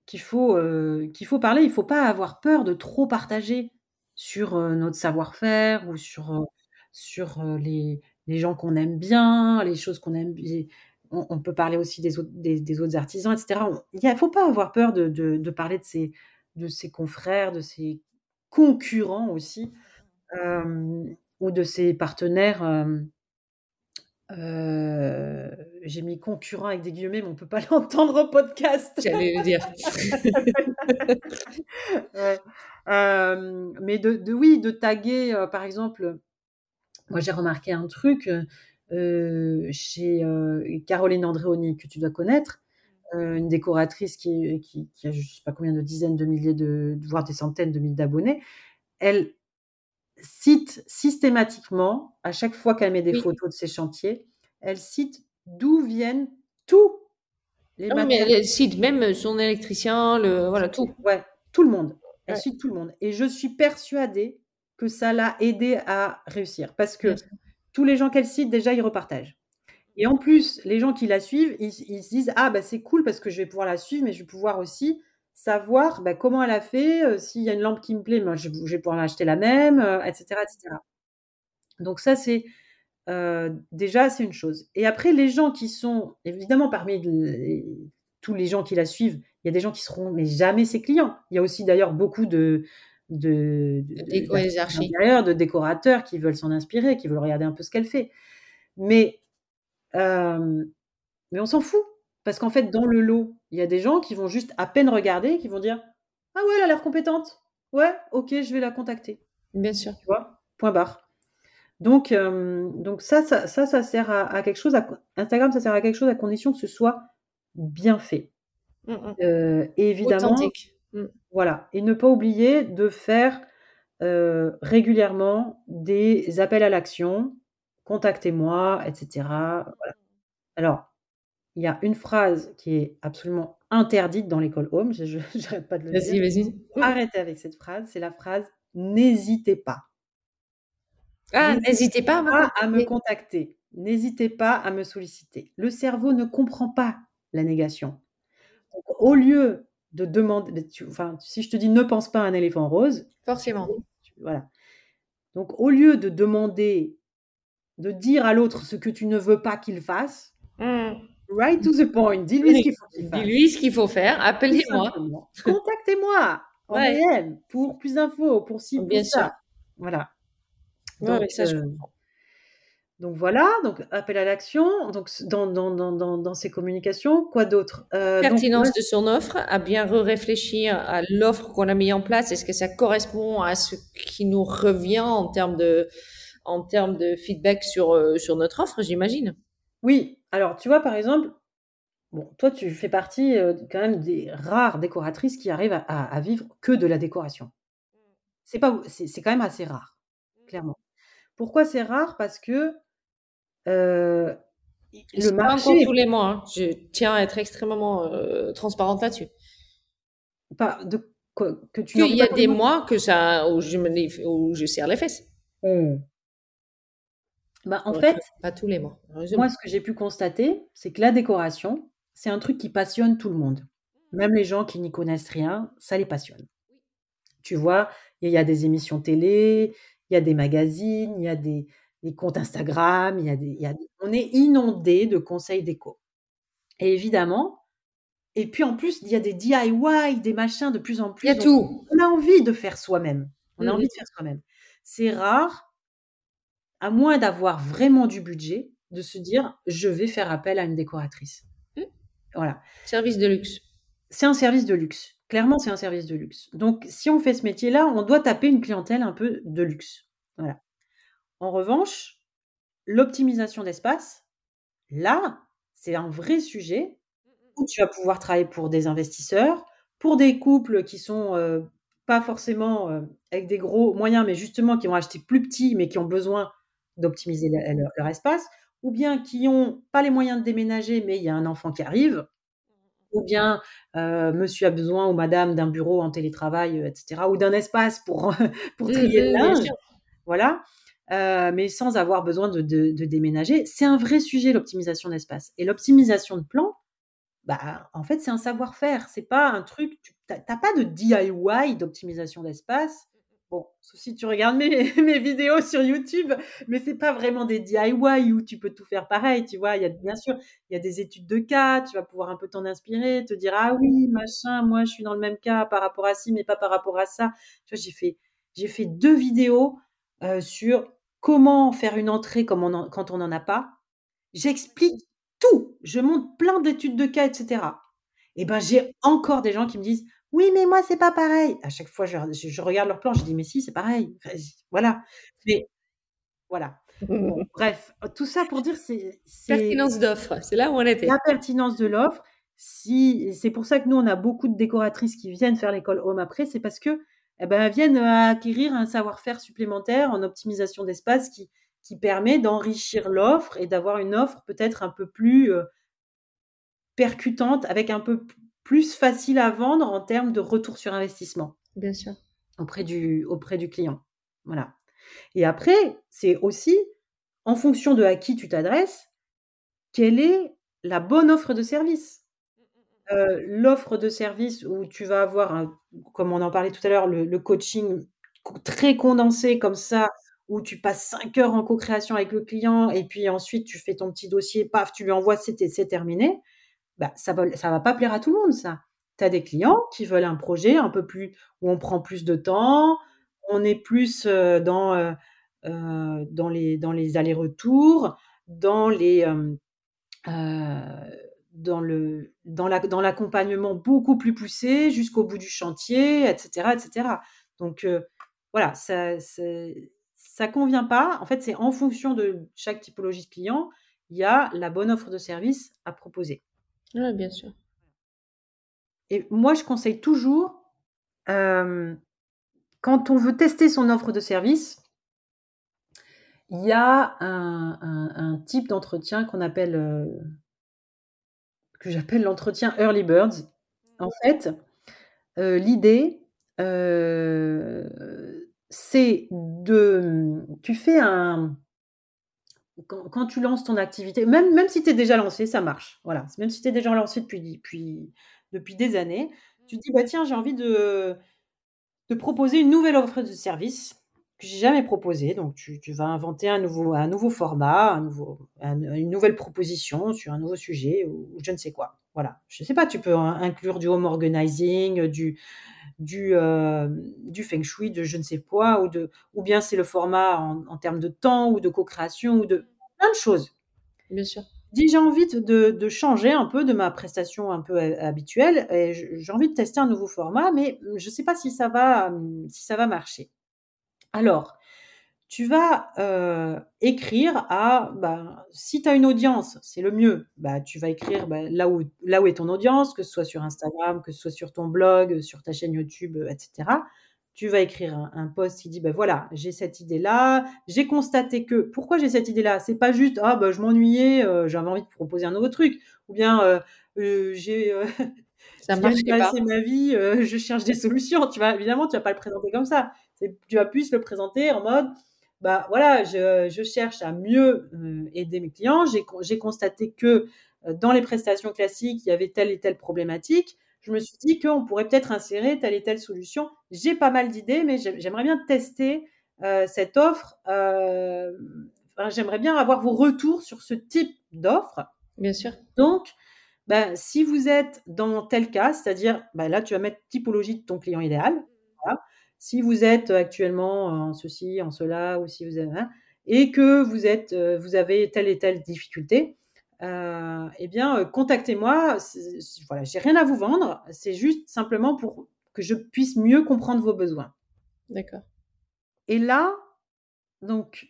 qu'il faut, qu'il faut parler. Il faut pas avoir peur de trop partager sur, heu, notre savoir-faire ou sur, heu, les les gens qu'on aime bien, les choses qu'on aime b on peut parler aussi des autres des autres artisans et cetera. On il a faut pas avoir peur de de de parler de ses de ses confrères, de ses concurrents aussi, ou de ses partenaires, j'ai mis concurrents avec des guillemets, mais on peut pas l'entendre au podcast. J'allais le dire. Ouais, mais de de oui, de taguer, par exemple, moi j'ai remarqué un truc, chez, Caroline Andréoni que tu dois connaître, une décoratrice qui qui qui a je sais pas combien de dizaines de milliers de voire des centaines de milliers d'abonnés. Elle cite systématiquement, à chaque fois qu'elle met des Oui. photos de ses chantiers, elle cite d'où viennent tous les Ah mais elle cite même son électricien, le voilà, tout. Ouais, tout le monde. Elle Ouais. cite tout le monde et je suis persuadée que ça l'a aidée à réussir parce que tous les gens qu'elle cite, déjà, ils repartagent et en plus, les gens qui la suivent, ils ils se disent: «Ah bah, c'est cool parce que je vais pouvoir la suivre, mais je vais pouvoir aussi savoir, bah, comment elle a fait, heu, s'il y a une lampe qui me plaît, ben, je vais je vais pouvoir m'acheter la même», heu, et cetera, et cetera. Donc ça, c'est, heu, déjà, c'est une chose et après les gens qui sont évidemment parmi les tous les gens qui la suivent, il y a des gens qui seront mais jamais ses clients. Il y a aussi d'ailleurs beaucoup de de de décorateurs qui veulent s'en inspirer, qui veulent regarder un peu ce qu'elle fait. Mais, mais on s'en fout parce qu'en fait, dans le lot, il y a des gens qui vont juste à peine regarder, qui vont dire: «Ah ouais, elle a l'air compétente. Ouais, OK, je vais la contacter». Bien sûr. Tu vois? Point barre. Donc donc ça ça ça ça sert à à quelque chose à Instagram, ça sert à quelque chose à condition que ce soit bien fait. Mmh mh. Heu, évidemment Authentique. Mmh. voilà et ne pas oublier de faire, heu, régulièrement des appels à l'action: «Contactez-moi» et cetera, voilà. Alors, il y a une phrase qui est absolument interdite dans call home, je j'arrête pas de le dire. Vas-y, vas-y. Arrêtez avec cette phrase, c'est la phrase: «N'hésitez pas». Ah, N'hésitez pas à me pas à me contacter. N'hésitez pas à me solliciter. Le cerveau ne comprend pas la négation. Donc au lieu de demander tu enfin, si je te dis: «Ne pense pas à un éléphant rose», Forcément. tu voilà. Donc au lieu de demander, de dire à l'autre ce que tu ne veux pas qu'il fasse, Mmh. right to the point, dis-lui ce qu'il faut qu'il fasse. dis-lui ce qu'il faut faire, appelez-moi. Contactez-moi en Ouais. DM pour plus d'infos, pour pour Bien sûr. ça. Voilà. Ouais, Donc ouais, ça je heu, comprends. donc voilà, donc appel à l'action, donc dans dans dans dans dans ces communications, quoi d'autre? Donc Pertinence de son offre, à bien re-réfléchir à l'offre qu'on a mis en place. Est-ce que ça correspond à ce qui nous revient en termes de en termes de feedback sur, heu, sur notre offre, j'imagine? Oui, alors tu vois, par exemple, bon, toi tu fais partie, heu, quand même des rares décoratrices qui arrivent à à à vivre que de la décoration. C'est pas c'est c'est quand même assez rare, clairement. Pourquoi c'est rare? Parce que, Et le c'est pas encore tous marché les mois, hein. Je tiens à être extrêmement, heu, transparente là-dessus. Pas de que tu Qu'il y a des mois? que ça où je me où je serre les fesses. Mmh. Bah, en fait, pas tous les mois, moi, ce que j'ai pu constater, c'est que la décoration, c'est un truc qui passionne tout le monde. Même les gens qui n'y connaissent rien, ça les passionne. Tu vois? Il y a des émissions télé, il y a des magazines, il y a des des comptes Instagram, il y a des y a on est inondés de conseils déco et évidemment et puis en plus, il y a des DIY, des machins de plus en Il y a plus, tout. on a envie de faire soi-même. On Mmh a mh. envie de faire soi-même. C'est rare à moins d'avoir vraiment du budget, de se dire: «Je vais faire appel à une décoratrice». Mmh. Voilà. Service de luxe. C'est un service de luxe. Clairement, c'est un service de luxe. Donc si on fait ce métier-là, on doit taper une clientèle un peu de luxe. Voilà. En revanche, l'optimisation d'espace, là, c'est un vrai sujet où tu vas pouvoir travailler pour des investisseurs, pour des couples qui sont, heu, pas forcément, heu, avec des gros moyens, mais justement qui vont acheter plus petit, mais qui ont besoin d'optimiser le leur leur espace, ou bien qui ont pas les moyens de déménager, mais il y a un enfant qui arrive, ou bien, heu, monsieur a besoin ou madame d'un bureau en télétravail, heu, et cetera, ou d'un espace pour pour Mmh trier le mh, bien linge. Voilà, heu, mais sans avoir besoin de de de déménager. C'est un vrai sujet l'optimisation d'espace et l'optimisation de plan, bah, en fait, c'est un savoir-faire. C'est pas un truc tu tu as tu as pas de DIY d'optimisation d'espace. Bon, si tu regardes mes vidéos sur YouTube, mais c'est pas vraiment des DIY où tu peux tout faire pareil, tu vois? Il y a bien sûr, il y a des études de cas, tu vas pouvoir un peu t'en inspirer, te dire: «Ah oui, machin, moi je suis dans le même cas par rapport à ci, mais pas par rapport à ça». Tu vois, j'ai fait j'ai fait 2 vidéos, heu, sur comment faire une entrée comme on en quand on n'en a pas. J'explique tout! Je montre plein d'études de cas et cetera et ben, j'ai encore des gens qui me disent: «Oui, mais moi c'est pas pareil». À chaque fois, je leur je je regarde leur plan, je dis: «Mais si, c'est pareil». Enfin, voilà, mais voilà. Bon, bref, tout ça pour dire c'est c'est Pertinence d'offre, c'est là où on était. la pertinence de l'offre. Si et c'est pour ça que nous, on a beaucoup de décoratrices qui viennent faire call home après, c'est parce qu'elles eh ben, elles viennent acquérir un savoir-faire supplémentaire en optimisation d'espace qui, qui permet d'enrichir l'offre et d'avoir une offre peut-être un peu plus percutante, avec un peu plus facile à vendre en termes de retour sur investissement. Bien sûr. Auprès du, auprès du client. Voilà. Et après, c'est aussi, en fonction de à qui tu t'adresses, quelle est la bonne offre de service. Euh, l'offre de service où tu vas avoir, comme on en parlait tout à l'heure, le, coaching très condensé comme ça, où tu passes 5 heures en co-création avec le client et puis ensuite tu fais ton petit dossier, paf, tu lui envoies, c'est terminé. Bah, ça va, ça va pas plaire à tout le monde, ça. Tu as des clients qui veulent un projet un peu plus, où on prend plus de temps, on est plus euh, dans, euh, euh, dans les, dans les allers-retours, dans les dans le dans la, dans l'accompagnement beaucoup plus poussé jusqu'au bout du chantier, etc., etc. Donc voilà, ça, ça convient pas. En fait, c'est en fonction de chaque typologie de client, il y a la bonne offre de service à proposer. Oui, bien sûr. Et moi, je conseille toujours, quand on veut tester son offre de service, il y a un, type d'entretien qu'on appelle, euh, que j'appelle l'entretien Early Birds. En fait, euh, l'idée, euh, c'est de, tu fais un, quand, tu lances ton activité, même, même si tu es déjà lancé, ça marche. Voilà. Même si tu es déjà lancé depuis, depuis, depuis des années, tu te dis, bah, tiens, j'ai envie de, de proposer une nouvelle offre de service que j'ai jamais proposée. Donc, tu, vas inventer un nouveau, un nouveau format, un nouveau, une nouvelle proposition sur un nouveau sujet ou, je ne sais quoi. Voilà. Je ne sais pas, tu peux inclure du home organizing, du, du, euh, du feng shui, de je ne sais quoi, ou, de, ou bien c'est le format en, termes de temps ou de co-création ou de plein de choses. Bien sûr. Dis, j'ai envie de, de, changer un peu de ma prestation un peu habituelle et j'ai envie de tester un nouveau format, mais je ne sais pas si ça va, si ça va marcher. Alors, tu vas euh, écrire à, bah, si tu as une audience, c'est le mieux, bah, tu vas écrire bah, là, où, là où est ton audience, que ce soit sur Instagram, que ce soit sur ton blog, sur ta chaîne YouTube, etc. Tu vas écrire un, post qui dit, ben voilà, j'ai cette idée-là, j'ai constaté que, pourquoi j'ai cette idée-là? C'est pas juste, ah bah, je m'ennuyais, euh, j'avais envie de proposer un nouveau truc, ou bien euh, j'ai... ça marche pas. ma vie, je cherche des solutions, tu vois, évidemment, tu vas pas le présenter comme ça. Tu vas plus le présenter en mode, bah voilà, je, cherche à mieux euh, aider mes clients. J'ai constaté que euh, dans les prestations classiques, il y avait telle et telle problématique. Je me suis dit qu'on pourrait peut-être insérer telle et telle solution. J'ai pas mal d'idées, mais j'aimerais bien tester euh, cette offre. j'aimerais bien avoir vos retours sur ce type d'offre. Bien sûr. Donc, bah, si vous êtes dans tel cas, c'est-à-dire, bah, là, tu vas mettre typologie de ton client idéal. Voilà si vous êtes actuellement en ceci, en cela, ou si vous avez, hein, et que vous êtes, euh, vous avez telle et telle difficulté, euh, eh bien, euh, contactez-moi. Voilà, j'ai rien à vous vendre. C'est juste simplement pour que je puisse mieux comprendre vos besoins. D'accord. Et là, donc,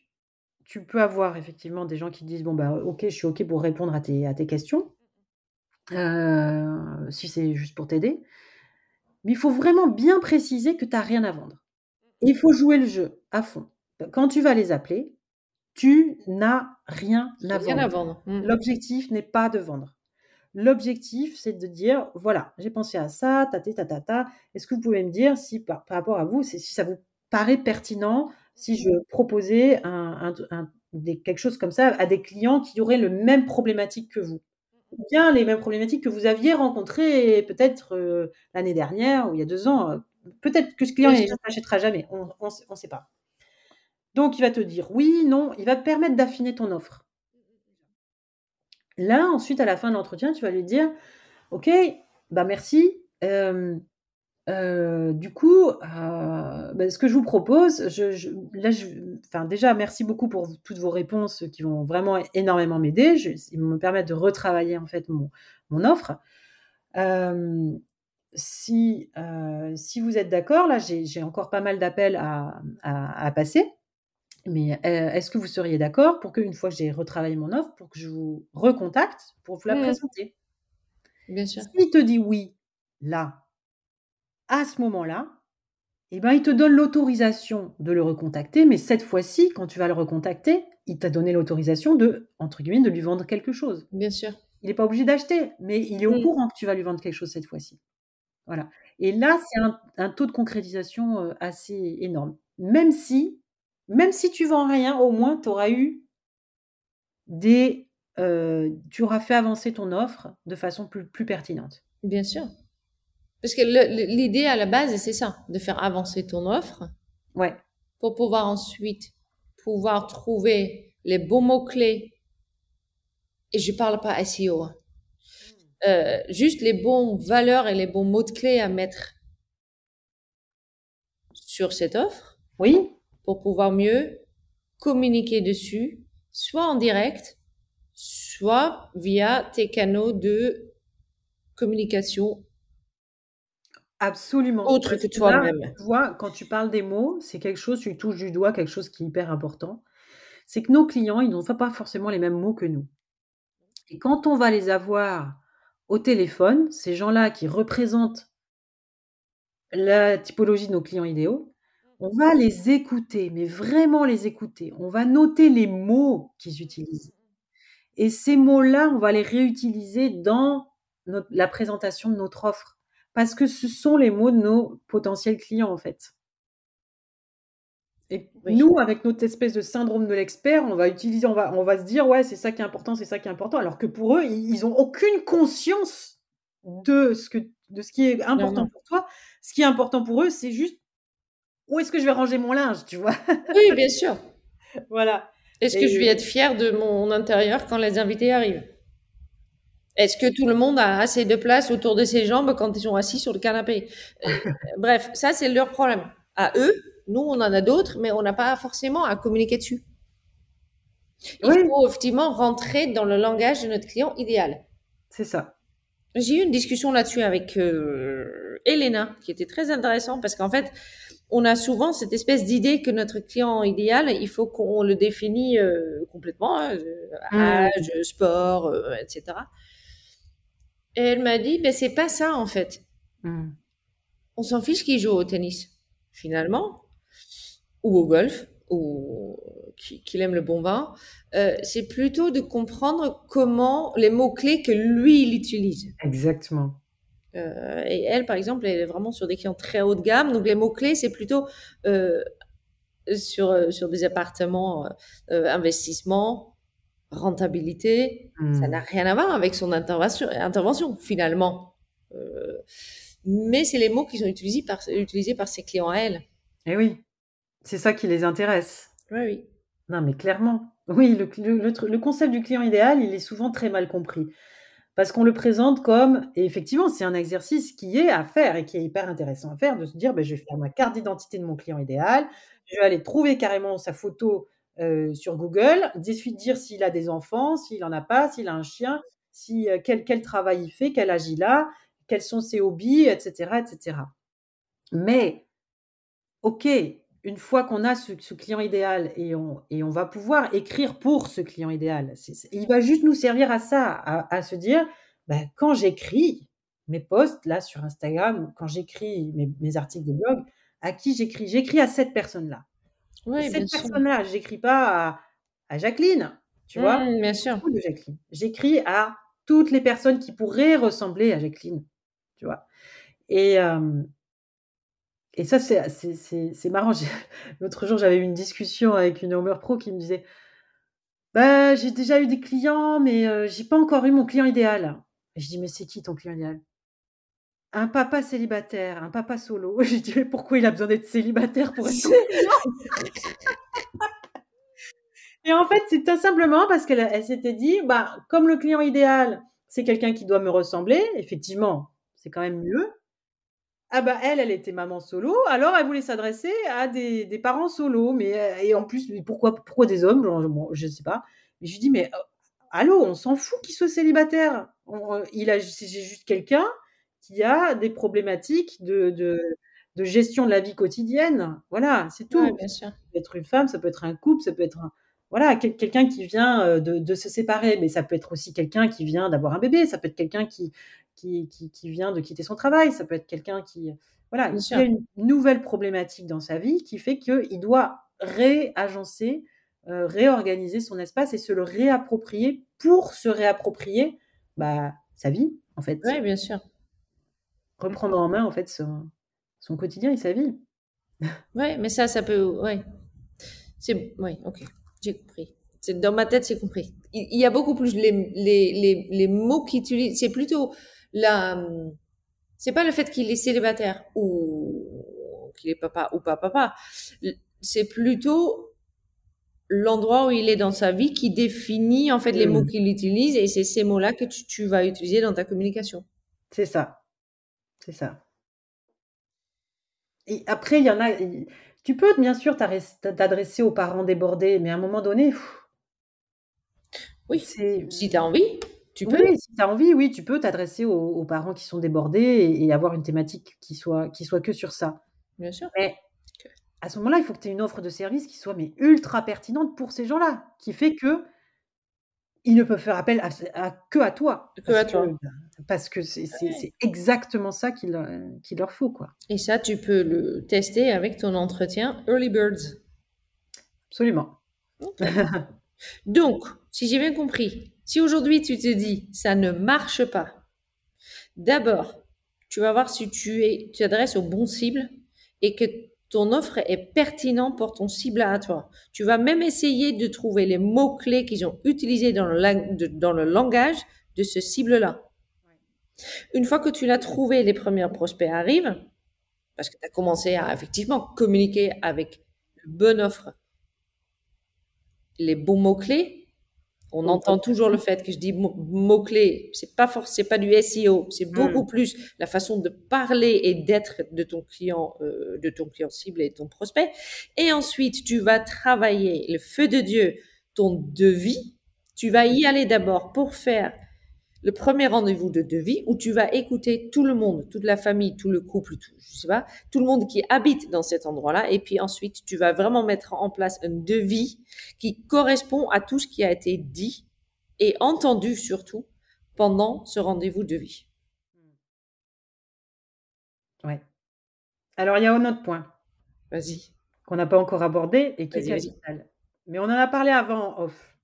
tu peux avoir effectivement des gens qui disent bon bah ok, je suis ok pour répondre à tes, à tes questions, si c'est juste pour t'aider. Mais il faut vraiment bien préciser que tu n'as rien à vendre. il faut jouer le jeu à fond. Quand tu vas les appeler, tu n'as rien à vendre. vendre. Mmh. L'objectif n'est pas de vendre. L'objectif, c'est de dire, voilà, j'ai pensé à ça, ta ta ta ta. Est-ce que vous pouvez me dire si par, rapport à vous, si ça vous paraît pertinent, si je proposais quelque chose comme ça à des clients qui auraient le même problématique que vous? Bien les mêmes problématiques que vous aviez rencontrées peut-être euh, l'année dernière ou il y a deux ans. Euh, peut-être que ce client ne s'achètera jamais, on ne sait pas. Donc, il va te dire oui, non, il va te permettre d'affiner ton offre. Là, ensuite, à la fin de l'entretien, tu vas lui dire, OK, bah merci. Euh, euh, du coup, euh, bah, ce que je vous propose, je, là, je, enfin, déjà, merci beaucoup pour toutes vos réponses qui vont vraiment énormément m'aider. Ils me permettre de retravailler en fait mon, mon offre. Euh, si, si vous êtes d'accord, là, j'ai encore pas mal d'appels à, à, passer. Mais est-ce que vous seriez d'accord pour qu'une fois que j'ai retravaillé mon offre, pour que je vous recontacte pour vous la présenter? Bien sûr. S'il te dit oui, là, à ce moment-là, et ben, il te donne l'autorisation de le recontacter, mais cette fois-ci, quand tu vas le recontacter, il t'a donné l'autorisation de, entre guillemets, de lui vendre quelque chose. Bien sûr. Il n'est pas obligé d'acheter, mais il est au Mmh. courant que tu vas lui vendre quelque chose cette fois-ci. Voilà. Et là, c'est un, un taux de concrétisation euh, assez énorme. Même si, même si tu vends rien, au moins tu auras eu des, euh, tu auras fait avancer ton offre de façon plus, plus pertinente. Bien sûr. Parce que l'idée à la base, c'est ça, de faire avancer ton offre Ouais, pour pouvoir ensuite pouvoir trouver les bons mots-clés. Et je parle pas SEO. hein. Euh, juste les bons valeurs et les bons mots-clés à mettre sur cette offre oui, pour pouvoir mieux communiquer dessus, soit en direct, soit via tes canaux de communication absolument. Parce que là, toi-même. Tu vois, quand tu parles des mots, c'est quelque chose, tu touches du doigt quelque chose qui est hyper important. C'est que nos clients, ils n'ont pas forcément les mêmes mots que nous. Et quand on va les avoir au téléphone, ces gens-là qui représentent la typologie de nos clients idéaux, on va les écouter, mais vraiment les écouter. On va noter les mots qu'ils utilisent. Et ces mots-là, on va les réutiliser dans notre- la présentation de notre offre. Parce que ce sont les mots de nos potentiels clients, en fait. Et Oui. nous, avec notre espèce de syndrome de l'expert, on va utiliser, on va, on va se dire, ouais, c'est ça qui est important, c'est ça qui est important. Alors que pour eux, ils ils ont aucune conscience de ce, que, de ce qui est important non. pour toi. Ce qui est important pour eux, c'est juste où est-ce que je vais ranger mon linge, tu vois? Oui, bien sûr. voilà. Est-ce Et- que je vais être fière de mon intérieur quand les invités arrivent? Est-ce que tout le monde a assez de place autour de ses jambes quand ils sont assis sur le canapé? Euh, Bref, ça c'est leur problème. À eux, nous on en a d'autres, mais on n'a pas forcément à communiquer dessus. Il Oui. faut effectivement rentrer dans le langage de notre client idéal. C'est ça. J'ai eu une discussion là-dessus avec euh, Elena, qui était très intéressante parce qu'en fait, on a souvent cette espèce d'idée que notre client idéal, il faut qu'on le définisse euh, complètement, hein, euh, Mm. âge, sport, euh, etc. Et elle m'a dit, ben c'est pas ça en fait. Mm. On s'en fiche qu'il joue au tennis, finalement, ou au golf, ou qui- qu'il aime le bon vin. Euh, c'est plutôt de comprendre comment les mots clés que lui il utilise. Exactement. Euh, et elle, par exemple, elle est vraiment sur des clients très haut de gamme. Donc, les mots-clés, c'est plutôt euh, sur, sur des appartements, investissement, rentabilité. Ça Mm. n'a rien à voir avec son intervention, intervention finalement. Euh, mais c'est les mots qui sont utilisés par, utilisés par ses clients à elle. Et oui, c'est ça qui les intéresse. Oui, oui. Non, mais clairement. Oui, le, le- le concept du client idéal, il est souvent très mal compris. Parce qu'on le présente comme, et effectivement, c'est un exercice qui est à faire et qui est hyper intéressant à faire, de se dire, ben, je vais faire ma carte d'identité de mon client idéal, je vais aller trouver carrément sa photo euh, sur Google, ensuite dire s'il a des enfants, s'il en a pas, s'il a un chien, si, euh, quel, quel travail il fait, quel âge il a, quels sont ses hobbies, etc., etc. Mais, ok, une fois qu'on a ce, client idéal et on, et on va pouvoir écrire pour ce client idéal, il va juste nous servir à ça, à, se dire, ben, quand j'écris mes posts là sur Instagram, quand j'écris mes, mes articles de blog, à qui j'écris? J'écris à cette personne-là. Oui, cette personne-là, j'écris pas à, à Jacqueline, tu vois, Mm, bien sûr. J'écris à toutes les personnes qui pourraient ressembler à Jacqueline, tu vois? Et, euh, et ça, c'est- marrant. L'autre jour, j'avais eu une discussion avec une Homer Pro qui me disait bah, J'ai déjà eu des clients, mais euh, j'ai pas encore eu mon client idéal. Et je dis Mais c'est qui ton client idéal? Un papa célibataire, un papa solo. J'ai dit Mais pourquoi il a besoin d'être célibataire pour être Et en fait, c'est tout simplement parce qu'elle elle s'était dit bah, Comme le client idéal, c'est quelqu'un qui doit me ressembler, effectivement, c'est quand même mieux. Ah bah elle, elle était maman solo, alors elle voulait s'adresser à des, des parents solo, mais euh, et en plus, mais pourquoi, pourquoi des hommes? Bon, Je ne sais pas. Mais je lui dis, mais euh, allô, on s'en fout qu'il soit célibataire. On- euh, il a, c'est juste quelqu'un qui a des problématiques de, de, de gestion de la vie quotidienne. Voilà, c'est tout. Ouais, bien sûr. Ça peut être une femme, ça peut être un couple, ça peut être un, voilà, quel- quelqu'un qui vient euh, de, de se séparer, mais ça peut être aussi quelqu'un qui vient d'avoir un bébé, ça peut être quelqu'un qui, qui, qui, qui vient de quitter son travail, ça peut être quelqu'un qui, voilà, il y a une nouvelle problématique dans sa vie qui fait qu'il doit réagencer, heu, réorganiser son espace et se le réapproprier pour se réapproprier, bah, sa vie, en fait. Ouais, bien sûr. Reprendre en main, en fait, son son quotidien et sa vie. Ouais, mais ça, ça peut, ouais. C'est, ouais, ok, j'ai compris. C'est dans ma tête, j'ai compris. Il, il y a beaucoup plus les les les, les mots qu'il utilise. C'est plutôt la, c'est pas le fait qu'il est célibataire ou qu'il est papa ou pas papa. C'est plutôt l'endroit où il est dans sa vie qui définit en fait les Mmh. mots qu'il utilise et c'est ces mots-là que tu, tu vas utiliser dans ta communication. C'est ça. C'est ça. Et après, il y en a, tu peux bien sûr t'arres t'adresser aux parents débordés, mais à un moment donné, Oui, c'est si tu as envie, tu peux. oui, si tu as envie, oui, tu peux t'adresser aux aux parents qui sont débordés et et avoir une thématique qui soit qui soit que sur ça. Bien sûr. Mais à ce moment-là, il faut que tu aies une offre de service qui soit mais ultra pertinente pour ces gens-là, qui fait ne peuvent faire appel à à que à toi. Que à Parce toi. que, parce que c'est exactement ça qu'il leur faut, quoi. Et ça, tu peux le tester avec ton entretien Early Birds. Absolument. Donc, si j'ai bien compris, si aujourd'hui tu te dis ça ne marche pas, d'abord, tu vas voir si tu es, tu t'adresses aux bons cibles et que ton offre est pertinente pour ton cible à toi. Tu vas même essayer de trouver les mots-clés qu'ils ont utilisés dans le, de- dans le langage de ce cible-là. Une fois que tu l'as trouvé, les premiers prospects arrivent, parce que tu as commencé à effectivement communiquer avec une bonne offre, les bons mots-clés. On entend toujours le fait que je dis mo- mots-clés, c'est pas forcément, pas du SEO, c'est beaucoup plus la façon de parler et d'être de ton client, euh, de ton client cible et de ton prospect. Et ensuite, tu vas travailler le feu de Dieu, ton devis. Tu vas y aller d'abord pour faire le premier rendez-vous de devis où tu vas écouter tout le monde, toute la famille, tout le couple, tout, je sais pas, tout le monde qui habite dans cet endroit-là. Et puis ensuite, tu vas vraiment mettre en place un devis qui correspond à tout ce qui a été dit et entendu surtout pendant ce rendez-vous de vie. Ouais. Alors, il y a un autre point Vas-y. qu'on n'a pas encore abordé et qui est capital. Mais on en a parlé avant en off.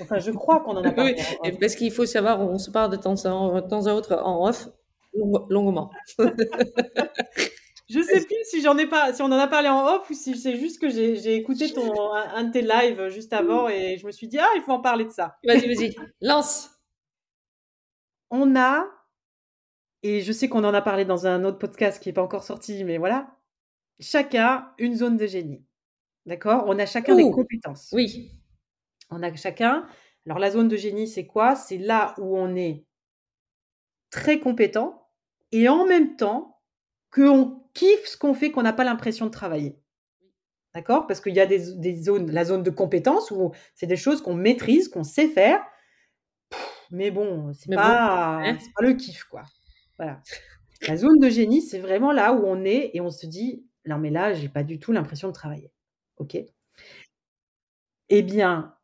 Enfin, je crois qu'on en a parlé Oui, parce qu'il faut savoir, on se parle de temps en, de temps à autre en off, long- longuement. Je sais plus si j'en ai pas, si on en a parlé en off ou si c'est juste que j'ai écouté ton un, un de tes lives juste avant et je me suis dit ah il faut en parler de ça. Vas-y, vas-y, lance. On a et je sais qu'on en a parlé dans un autre podcast qui n'est pas encore sorti, mais voilà, chacun une zone de génie. D'accord? On a chacun des compétences. Oui, On a chacun. Alors la zone de génie, c'est quoi? C'est là où on est très compétent et en même temps qu'on kiffe ce qu'on fait, qu'on n'a pas l'impression de travailler. D'accord? Parce qu'il y a des, des zones, la zone de compétence où c'est des choses qu'on maîtrise, qu'on sait faire. Pff, Mais bon, c'est bon, pas, hein? pas le kiff, quoi. Voilà. La zone de génie, c'est vraiment là où on est et on se dit, non mais là, j'ai pas du tout l'impression de travailler. Ok? Eh bien,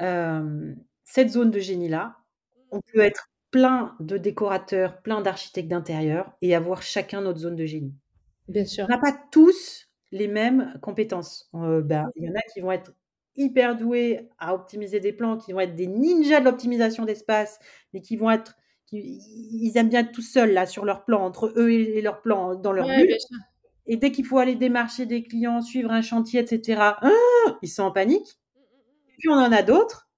euh, cette zone de génie-là, on peut être plein de décorateurs, plein d'architectes d'intérieur et avoir chacun notre zone de génie. bien sûr. On n'a pas tous les mêmes compétences. Heu, ben, il y en a qui vont être hyper doués à optimiser des plans, qui vont être des ninjas de l'optimisation d'espace, mais qui vont être qui ils aiment bien être tout seuls là sur leur plan, entre eux et et leur plan, dans leur Ouais, bulle et dès qu'il faut aller démarcher des clients, suivre un chantier et cetera, ils sont en panique. Puis on en a d'autres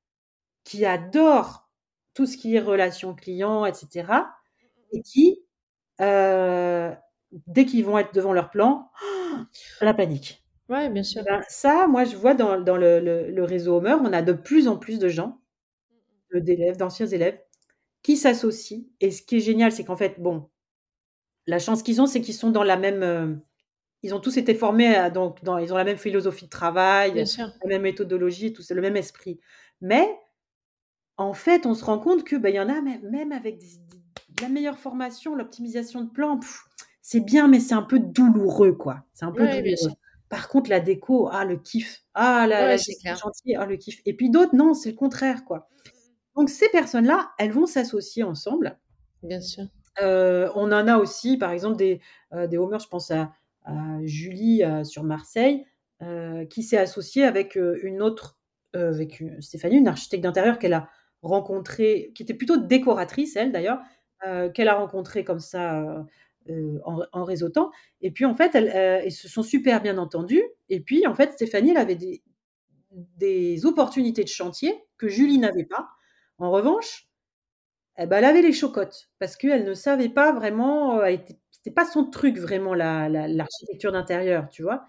qui adorent tout ce qui est relations clients et cetera et qui, heu, dès qu'ils vont être devant leur plan, la panique. Ouais, bien sûr. Eh ben, ça, moi, je vois dans dans le le le réseau Homer, on a de plus en plus de gens, de d'élèves, d'anciens élèves, qui s'associent et ce qui est génial, c'est qu'en fait, bon, la chance qu'ils ont, c'est qu'ils sont dans la même, heu, ils ont tous été formés à donc dans ils ont la même philosophie de travail, la même méthodologie, tout le même esprit. Mais en fait, on se rend compte que, il y en a même même avec des la meilleure formation, l'optimisation de plan, c'est bien, mais c'est un peu douloureux, quoi. C'est un peu Ouais, douloureux. Par contre, la déco, ah, le kiff. Ah, la Ouais, la chantier, ah, le kiff. Et puis d'autres, non, c'est le contraire, quoi. Donc ces personnes-là, elles vont s'associer ensemble Bien sûr. Heu, on en a aussi, par exemple, des, heu, des homers, je pense à Julie, sur Marseille, heu, qui s'est associée avec, heu, une autre, heu, avec u Stéphanie, une architecte d'intérieur qu'elle a rencontrée, qui était plutôt décoratrice elle d'ailleurs, qu'elle a rencontrée comme ça, en en réseautant et puis en fait, elles, se sont super bien entendus et puis en fait, Stéphanie, elle avait des opportunités de chantier que Julie n'avait pas. En revanche, et bah, elle avait les chocottes parce qu'elle ne savait pas vraiment, c'était pas son truc vraiment la la l'architecture d'intérieur, tu vois?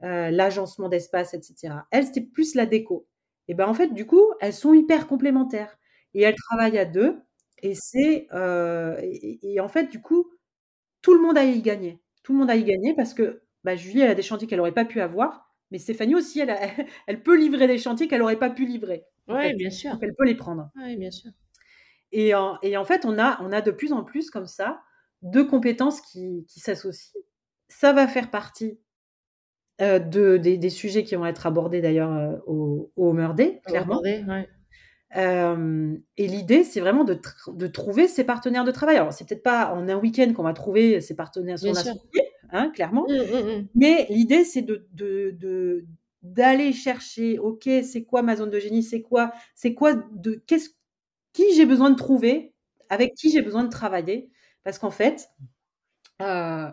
L'agencement d'espace et cetera. Elle, c'était plus la déco et ben, en fait, du coup, elles sont hyper complémentaires et elles travaillent à 2 et c'est, et en fait, du coup, tout le monde a y gagner. Tout le monde a y gagner parce que, bah, Julie, elle a des chantiers qu'elle aurait pas pu avoir, mais Stéphanie aussi, elle a elle peut livrer des chantiers qu'elle aurait pas pu livrer, fait, bien sûr. donc elle peut les prendre. Ouais, bien sûr. Et en et en fait, on a on a de plus en plus comme ça, 2 compétences qui qui s'associent. Ça va faire partie, heu, de des des sujets qui vont être abordés d'ailleurs, heu, au au Homer Day, clairement. ouais. Hem et l'idée, c'est vraiment de tr de trouver ses partenaires de travail. Alors, c'est peut-être pas en un week-end qu'on va trouver ses partenaires, son associé, hein, clairement, Mmh, mmh mh. mais l'idée, c'est de d'aller chercher, OK, c'est quoi ma zone de génie? C'est quoi c'est quoi de qu'est-ce qui j'ai besoin de trouver? Avec qui j'ai besoin de travailler? Parce qu'en fait, heu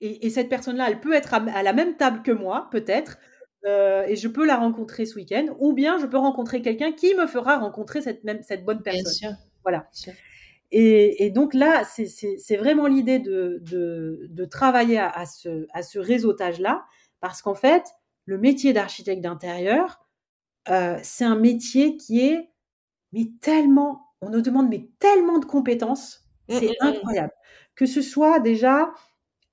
et et cette personne-là, elle peut être à la même table que moi, peut-être, heu et je peux la rencontrer ce week-end ou bien je peux rencontrer quelqu'un qui me fera rencontrer cette même cette bonne Bien personne. sûr, Voilà bien sûr. et et donc là, c'est vraiment l'idée de de de travailler à à ce à ce réseautage-là parce qu'en fait, le métier d'architecte d'intérieur, heu, c'est un métier qui est mais tellement on nous demande mais tellement de compétences, c'est mh mh. incroyable. Que ce soit déjà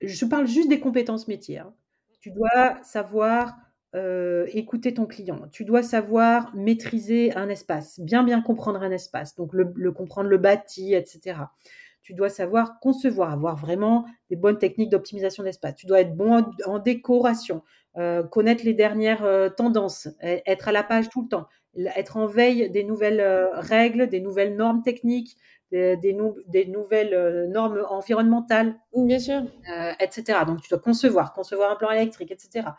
je parle juste des compétences métiers, hein. Tu dois savoir, heu, écouter ton client. Tu dois savoir maîtriser un espace, bien, bien comprendre un espace, donc le le comprendre le bâti et cetera. Tu dois savoir concevoir, avoir vraiment des bonnes techniques d'optimisation d'espace. Tu dois être bon en décoration, heu, connaître les dernières, heu, tendances, être à la page tout le temps, être en veille des nouvelles, règles, des nouvelles normes techniques, des des nou des nouvelles, heu, normes environnementales, bien sûr. heu et cetera. Donc tu dois concevoir, concevoir un plan électrique et cetera.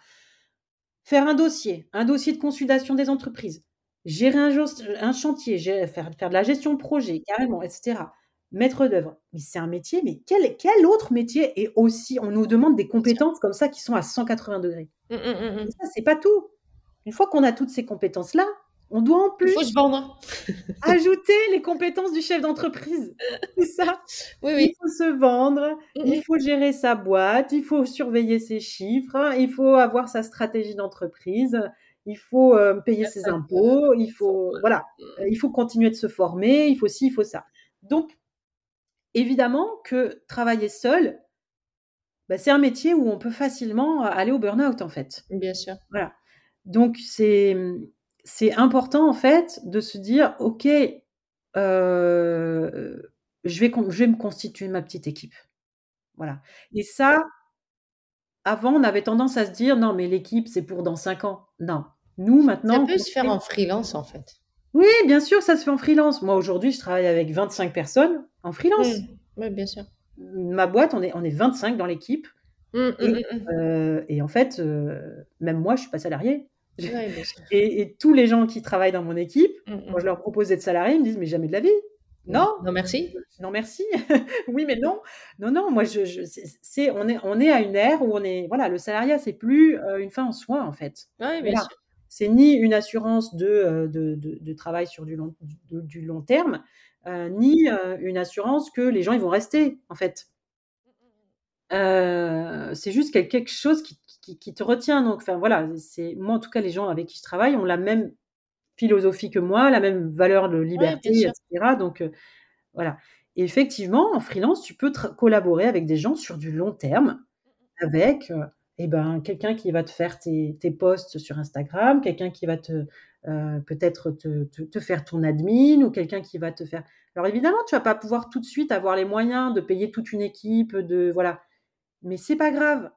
Faire un dossier, un dossier de consultation des entreprises, gérer un chantier, faire faire de la gestion de projet carrément et cetera. Maître d'œuvre, mais c'est un métier, mais quel quel autre métier est aussi on nous demande des compétences comme ça qui sont à 180° Mmh mh, mmh et mh. ça, c'est pas tout. Une fois qu'on a toutes ces compétences-là, on doit en Il plus ajouter les compétences du chef d'entreprise. C'est ça. Oui, Il oui. faut se vendre, Mmh il mh. faut gérer sa boîte, il faut surveiller ses chiffres, il faut avoir sa stratégie d'entreprise, il faut, heu, payer ses impôts, il faut voilà, Mmh. il faut continuer de se former, il faut ci, il faut ça. Donc évidemment que travailler seul bah, c'est un métier où on peut facilement aller au burn-out, en fait. Bien sûr. Voilà. Donc c'est, c'est important, en fait, de se dire: «OK, heu, je vais je vais me constituer ma petite équipe». Voilà et ça avant, on avait tendance à se dire: «Non, mais l'équipe, c'est pour dans 5 ans». Non. Nous, Ça maintenant, peut on se faire en freelance, en fait. Oui, bien sûr, ça se fait en freelance. Moi, aujourd'hui, je travaille avec 25 personnes en freelance. Mmh. Ouais, bien sûr. Ma boîte, on est on est 25 dans l'équipe Mmh, mmh et mmh. heu et en fait, heu, même moi, je suis pas salariée Ouais, et et tous les gens qui travaillent dans mon équipe, Mmh quand mh. je leur propose d'être salariés, ils me disent: «Mais jamais de la vie». Non, «Non, non merci. non merci». «Oui, mais non». Non, non, moi, je je c'est on est on est à une ère où on est voilà, le salariat, c'est plus, heu, une fin en soi, en fait. Ouais, bien Voilà. sûr. C'est ni une assurance de, heu, de de de travail sur du long du du long terme, heu, ni, une assurance que les gens, ils vont rester, en fait. C'est juste quel quelque chose qui qui qui te retient donc enfin, voilà, c'est moi, en tout cas, les gens avec qui je travaille ont la même philosophie que moi, la même valeur de liberté bien et sûr. cetera donc heu, voilà et effectivement, en freelance, tu peux collaborer avec des gens sur du long terme avec, heu et ben, quelqu'un qui va te faire tes tes posts sur Instagram, quelqu'un qui va te, heu, peut-être te te te faire ton admin ou quelqu'un qui va te faire alors évidemment, tu vas pas pouvoir tout de suite avoir les moyens de payer toute une équipe, de voilà, mais c'est pas grave.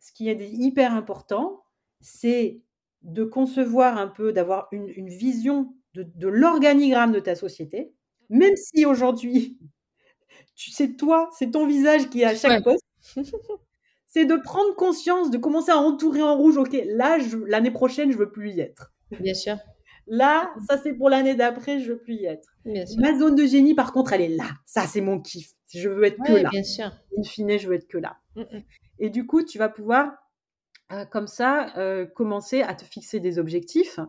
Ce qui est hyper important, c'est de concevoir un peu, d'avoir une une vision de de l'organigramme de ta société, même si aujourd'hui tu sais, toi, c'est ton visage qui est à chaque Ouais. poste. c'est de prendre conscience, de commencer à entourer en rouge. Ok, là, l'année prochaine, je veux plus y être. Bien sûr. Là, ça c'est pour l'année d'après, je veux plus y être. Bien sûr. Ma zone de génie, par contre, elle est là. Ça, c'est mon kiff. Je veux être que là. bien sûr. In fine, je veux être que là. Mm, mm. Et du coup, tu vas pouvoir, euh, comme ça, euh, commencer à te fixer des objectifs.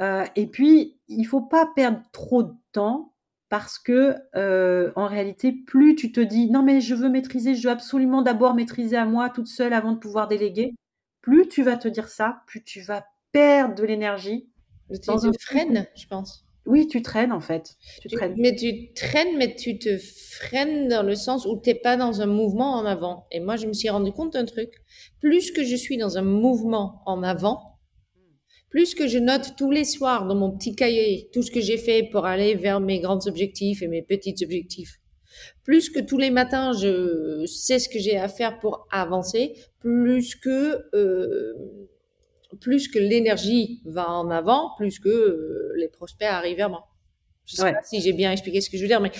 Euh, et puis, il faut pas perdre trop de temps parce que, euh, en réalité, plus tu te dis non, mais je veux maîtriser, je veux absolument d'abord maîtriser à moi toute seule avant de pouvoir déléguer, plus tu vas te dire ça, plus tu vas perdre de l'énergie. Dans un te freines, je pense. Oui, tu traînes en fait. Tu Tu- traînes. mais tu traînes, mais tu te freines dans le sens où tu n'es pas dans un mouvement en avant. Et moi, je me suis rendu compte d'un truc. Plus que je suis dans un mouvement en avant, plus que je note tous les soirs dans mon petit cahier tout ce que j'ai fait pour aller vers mes grands objectifs et mes petits objectifs, plus que tous les matins je sais ce que j'ai à faire pour avancer, plus que euh, plus que l'énergie va en avant, plus que euh, les prospects arrivent vers moi. Je sais Ouais. pas si j'ai bien expliqué ce que je veux dire, mais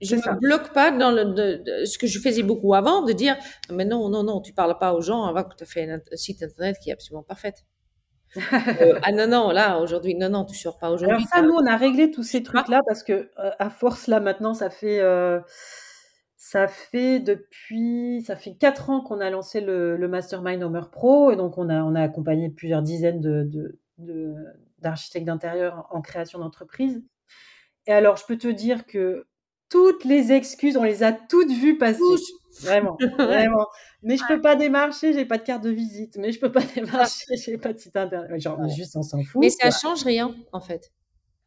je ne ça. me bloque pas dans le, de- de- ce que je faisais beaucoup avant, de dire mais non, non, non, tu parles pas aux gens avant que tu aies fait un, un site internet qui est absolument parfait. Euh, ah non, non, là, aujourd'hui, non, non, tu sors pas Alors aujourd'hui. ça, t'as- nous, on a réglé tous ces vois trucs-là parce que euh, à force là maintenant, ça fait ça fait depuis ça fait quatre ans qu'on a lancé le, le Mastermind Homer Pro et donc on a on a accompagné plusieurs dizaines de de- de- d'architectes d'intérieur en, en création d'entreprise. Et alors, je peux te dire que toutes les excuses, on les a toutes vues passer. Vraiment, vraiment. Mais je peux pas démarcher, j'ai pas de carte de visite. Mais je peux pas démarcher, j'ai pas de site internet. Genre, juste, on s'en fout. Mais ça quoi. change rien, en fait.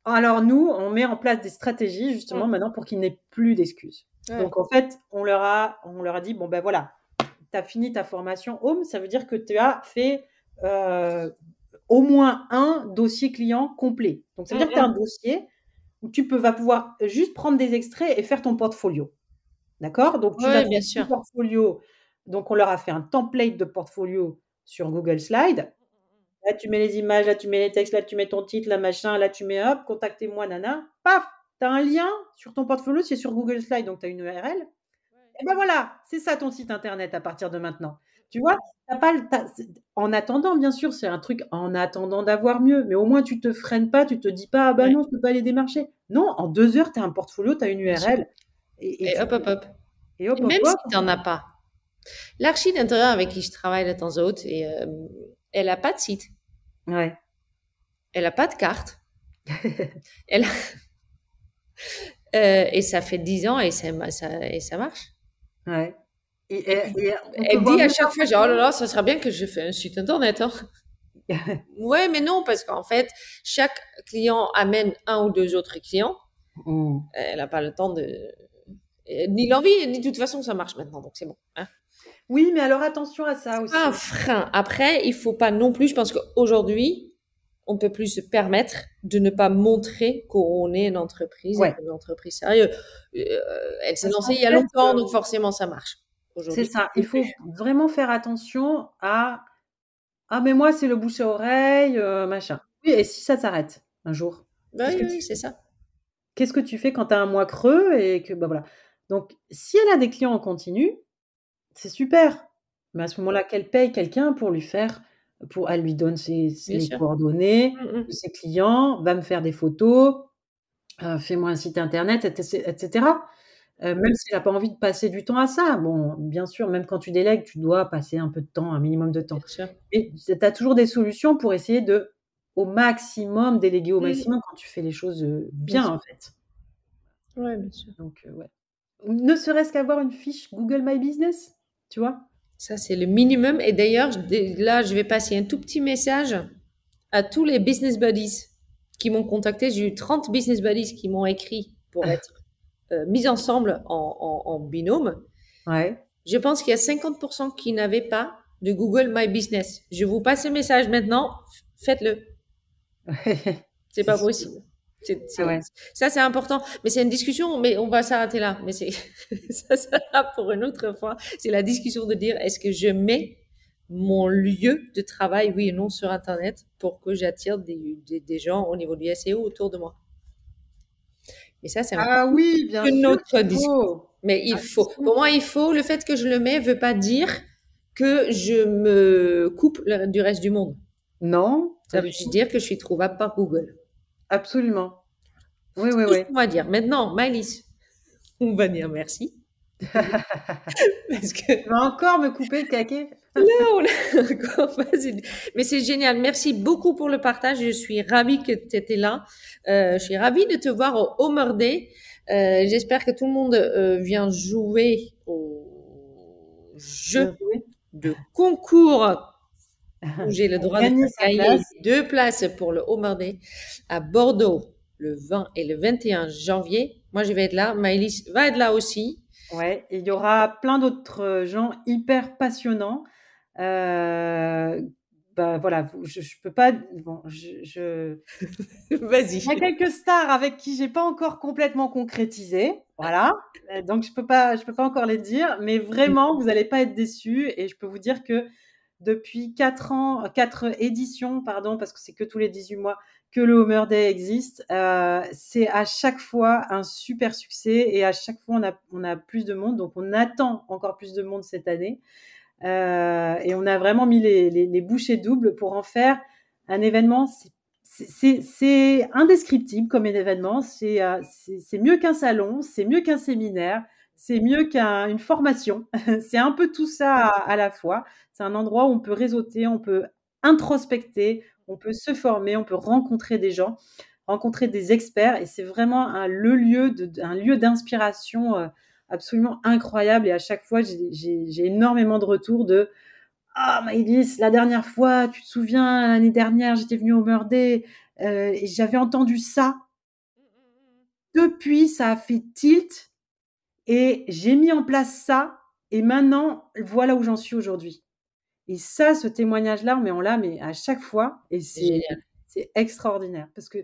Alors nous, on met en place des stratégies justement Mm. maintenant pour qu'il n'ait plus d'excuses. Ouais. Donc en fait, on leur a, on leur a dit bon ben voilà, tu as fini ta formation Home, ça veut dire que tu as fait euh, au moins un dossier client complet. Donc ça veut dire que tu as un dossier où tu peux, vas pouvoir juste prendre des extraits et faire ton portfolio. D'accord? Donc tu Ouais, vas bien sûr. portfolio. Donc on leur a fait un template de portfolio sur Google Slide. Là, tu mets les images, là, tu mets les textes, là, tu mets ton titre, là, machin, là, tu mets hop, contactez-moi, nana. Paf, tu as un lien sur ton portfolio, c'est sur Google Slide, donc tu as une URL. Et ben voilà, c'est ça ton site internet à partir de maintenant. Tu vois, t'as pas le- en attendant, bien sûr, c'est un truc en attendant d'avoir mieux, mais au moins tu te freines pas, tu te dis pas, ah bah Ouais. non, je peux pas aller démarcher. Non, en deux heures, tu as un portfolio, tu as une. URL. Et, et Et tu- hop, hop, hop. et hop, Et hop, même hop. si tu n'en as pas. L'archi d'intérieur avec qui je travaille de temps à autre, et, euh, elle n'a pas de site, Ouais. elle n'a pas de carte. elle a- Euh, et ça fait 10 ans et ça, ça- et ça marche. Ouais. Et, Elle dit à chaque fois, genre, oh là là, ça serait bien que je fais un site internet. Hein. ouais, mais non, parce qu'en fait, chaque client amène un ou deux autres clients. Mm. Elle n'a pas le temps de... Ni l'envie, ni de toute façon, ça marche maintenant, donc c'est bon. hein. Oui, mais alors attention à ça aussi. pas un frein. Après, il faut pas non plus, je pense qu'aujourd'hui, on peut plus se permettre de ne pas montrer qu'on est une entreprise, Ouais. une entreprise sérieuse. Euh, elle s'est lancée il y a longtemps, euh, donc forcément ça marche. C'est ça. Il faut vraiment faire attention à ah mais moi c'est le bouche à oreille euh, machin. Oui et si ça s'arrête un jour, Bah oui, oui, c'est ça. qu'est-ce que tu fais quand tu as un mois creux et que bah voilà. Donc si elle a des clients en continu, c'est super. Mais à ce moment-là, qu'elle paye quelqu'un pour lui faire pour elle lui donne ses, coordonnées Mm, mm. de ses clients, va me faire des photos, euh, fais-moi un site internet, etc. etc. Euh, même si elle n'a pas envie de passer du temps à ça. Bon, bien sûr, même quand tu délègues, tu dois passer un peu de temps, un minimum de temps. Et tu as toujours des solutions pour essayer de, au maximum, déléguer au maximum quand tu fais les choses euh, bien, en fait. Ouais, bien sûr. Donc, euh, ouais. Ne serait-ce qu'avoir une fiche Google My Business, tu vois? Ça, c'est le minimum. Et d'ailleurs, là, je vais passer un tout petit message à tous les business buddies qui m'ont contacté. J'ai eu 30 business buddies qui m'ont écrit pour Ah. être euh, mis ensemble en, en- en binôme. Ouais. Je pense qu'il y a 50% qui n'avaient pas de Google My Business. Je vous passe le message maintenant. Faites-le. C'est C'est pas Ah ouais. Ça, c'est important. Mais c'est une discussion, mais on va s'arrêter là. Mais c'est, ça sera pour une autre fois. C'est la discussion de dire, est-ce que je mets mon lieu de travail, oui et non, sur Internet pour que j'attire des, des, des gens au niveau du SEO autour de moi? Et ça, c'est Ah oui, bien une sûr. autre discussion. Mais il Ah, faut. Pour moi, il faut. Le fait que je le mets veut pas dire que je me coupe du reste du monde. Non, Ça veut juste dire que je suis trouvable par Google. Absolument. Oui, oui, oui. qu'on va dire. Maintenant, Maëlys, on va dire merci. Parce que Tu vas encore me couper le caquet? On encore vas-y. Mais c'est génial. Merci beaucoup pour le partage. Je suis ravie que tu étais là. Euh, je suis ravie de te voir au Homer Day. Euh, J'espère que tout le monde euh, vient jouer au jeu de concours j'ai le droit de Gagner deux places pour le Day à Bordeaux le 20 et le 21 janvier. Moi, je vais être là. Maëlys va être là aussi. Ouais, il y aura plein d'autres euh, gens hyper passionnants. Euh, bah voilà, je, je peux pas. Bon, je, je- Vas-y. Il y a quelques stars avec qui j'ai pas encore complètement concrétisé, voilà. Euh, Donc je peux pas, je peux pas encore les dire, mais vraiment vous allez pas être déçus et je peux vous dire que depuis quatre ans, quatre éditions, pardon, parce que c'est que tous les 18 mois que le Homer Day existe, euh, c'est à chaque fois un super succès et à chaque fois on a, plus de monde, donc on attend encore plus de monde cette année. Euh, et on a vraiment mis les, les, bouchées doubles pour en faire un événement. c'est- indescriptible comme événement. C'est euh, c'est mieux qu'un salon, c'est mieux qu'un séminaire, c'est mieux qu'une formation. c'est un peu tout ça à, à la fois. C'est un endroit où on peut réseauter, on peut introspecter, on peut se former, on peut rencontrer des gens, rencontrer des experts. Et c'est vraiment un, le lieu de, un lieu d'inspiration euh, absolument incroyable. Et à chaque fois, j'ai- énormément de retours de ah, Maïlis, la dernière fois, tu te souviens, l'année dernière, j'étais venue au Meurday euh, et j'avais entendu ça. Depuis, ça a fait tilt et j'ai mis en place ça. Et maintenant, voilà où j'en suis aujourd'hui. Et ça, ce témoignage-là, mais on l'a, mais à chaque fois, et C'est extraordinaire parce que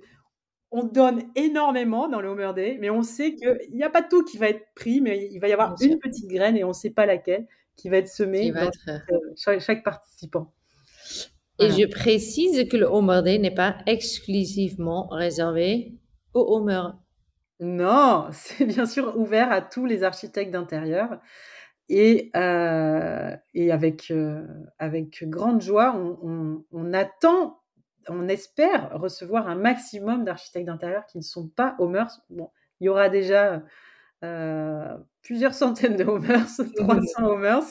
on donne énormément dans le Homer Day, mais on sait qu'il n'y a pas tout qui va être pris, mais il va y avoir Bien sûr. une petite graine et on ne sait pas laquelle qui va être semée va dans être... euh, chaque, chaque participant. Et Voilà. je précise que le Homer Day n'est pas exclusivement réservé au Homer. Non, c'est bien sûr ouvert à tous les architectes d'intérieur. Et, euh, et avec, euh, avec grande joie, on, on- on attend, on espère recevoir un maximum d'architectes d'intérieur qui ne sont pas Homers. Bon, il y aura déjà euh, plusieurs centaines de Homers, 300 Homers.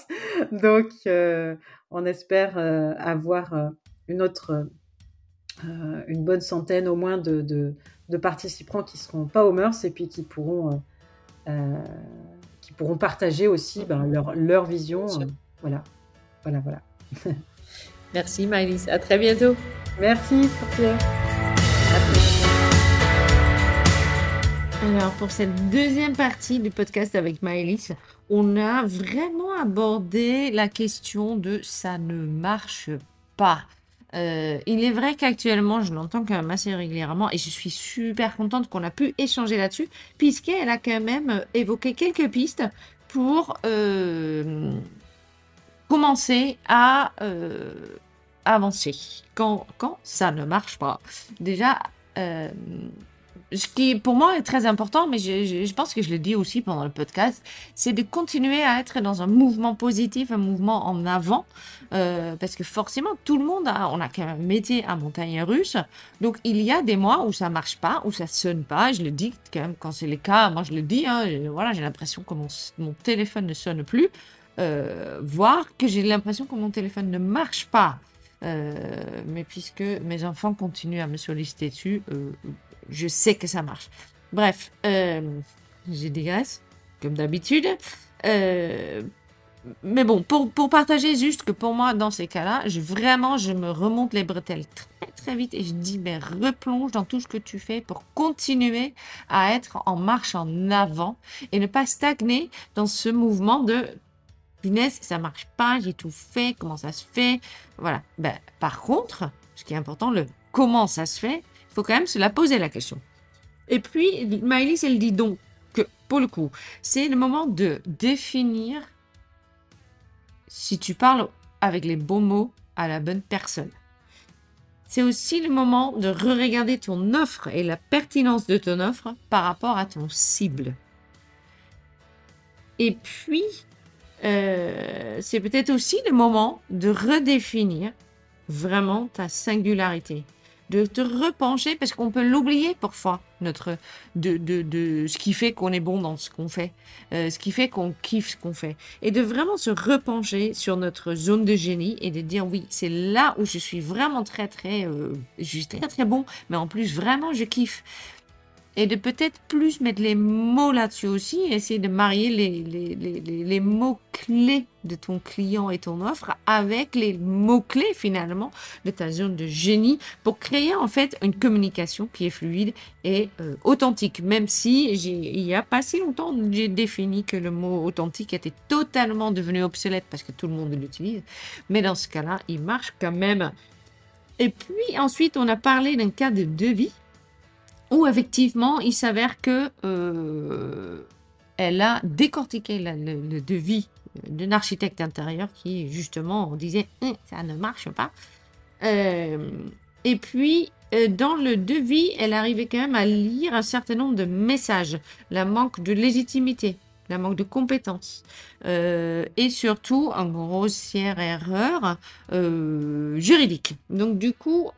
Donc, on espère avoir une autre, euh, une bonne centaine au moins de, de- de participants qui seront pas Homers et puis qui pourront, euh, euh, qui pourront partager aussi ben, leur, leur vision. Euh, voilà, voilà, voilà. Merci Maëlys. À très bientôt. Merci, Pierre. Alors, pour cette deuxième partie du podcast avec Maëlys, on a vraiment abordé la question de ça ne marche pas. Euh, il est vrai qu'actuellement, je l'entends quand même assez régulièrement et je suis super contente qu'on a pu échanger là-dessus, puisqu'elle a quand même évoqué quelques pistes pour euh, commencer à euh, avancer quand, ça ne marche pas. Déjà, euh, ce qui pour moi est très important, mais je, pense que je l'ai dit aussi pendant le podcast, c'est de continuer à être dans un mouvement positif, un mouvement en avant, euh, parce que forcément tout le monde a, on a quand même un métier à montagne russe, donc il y a des mois où ça marche pas, où ça sonne pas. Je le dis quand même quand c'est le cas, moi je le dis, hein, voilà, j'ai l'impression que mon, téléphone ne sonne plus, euh, voire que j'ai l'impression que mon téléphone ne marche pas. Euh, mais puisque mes enfants continuent à me solliciter dessus, je sais que ça marche. Bref, euh, je digresse, comme d'habitude. Euh, mais bon, pour, pour partager juste que pour moi, dans ces cas-là, je, vraiment, je me remonte les bretelles très très vite et je dis, mais replonge dans tout ce que tu fais pour continuer à être en marche en avant et ne pas stagner dans ce mouvement de punaise, ça marche pas, j'ai tout fait, comment ça se fait? Voilà. Ben, par contre, ce qui est important, le comment ça se fait, faut quand même se la poser la question. Et puis, Maëlys, elle dit donc que, pour le coup, c'est le moment de définir si tu parles avec les bons mots à la bonne personne. c'est aussi le moment de re-regarder ton offre et la pertinence de ton offre par rapport à ton cible. Et puis, euh, c'est peut-être aussi le moment de redéfinir vraiment ta singularité de te repencher parce qu'on peut l'oublier parfois notre de, de, de, ce qui fait qu'on est bon dans ce qu'on fait, euh, ce qui fait qu'on kiffe ce qu'on fait. Et de vraiment se repencher sur notre zone de génie et de dire oui c'est là où je suis vraiment très très euh, je suis très très bon mais en plus vraiment je kiffe et de peut-être plus mettre les mots là-dessus aussi, essayer de marier les, les, les, les mots-clés de ton client et ton offre avec les mots-clés finalement de ta zone de génie pour créer en fait une communication qui est fluide et euh, authentique. Même si il n'y a pas si longtemps, j'ai défini que le mot authentique était totalement devenu obsolète parce que tout le monde l'utilise. Mais dans ce cas-là, il marche quand même. Et puis ensuite, on a parlé d'un cas de devis où effectivement, il s'avère que euh, elle a décortiqué le, devis d'un architecte intérieur qui, justement, disait hum, ça ne marche pas. Euh, et puis, euh, dans le devis, elle arrivait quand même à lire un certain nombre de messages. La manque de légitimité, la manque de compétences. et surtout, une grossière erreur juridique. Donc, du coup,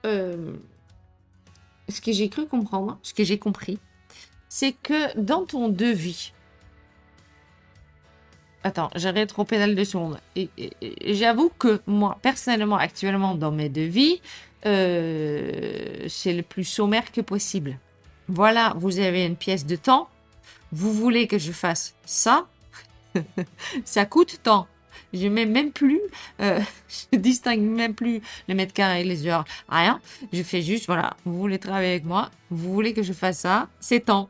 ce que j'ai cru comprendre, ce que j'ai compris, c'est que dans ton devis, Attends, j'arrête trop pédale de secondes. Et, j'avoue que moi, personnellement, actuellement, dans mes devis, euh, c'est le plus sommaire que possible. Voilà, vous avez une pièce de temps. Vous voulez que je fasse ça Ça coûte tant. Je mets même plus, euh, je distingue même plus les mètres carrés, les heures, rien. Je fais juste, voilà, vous voulez travailler avec moi, vous voulez que je fasse ça, c'est temps.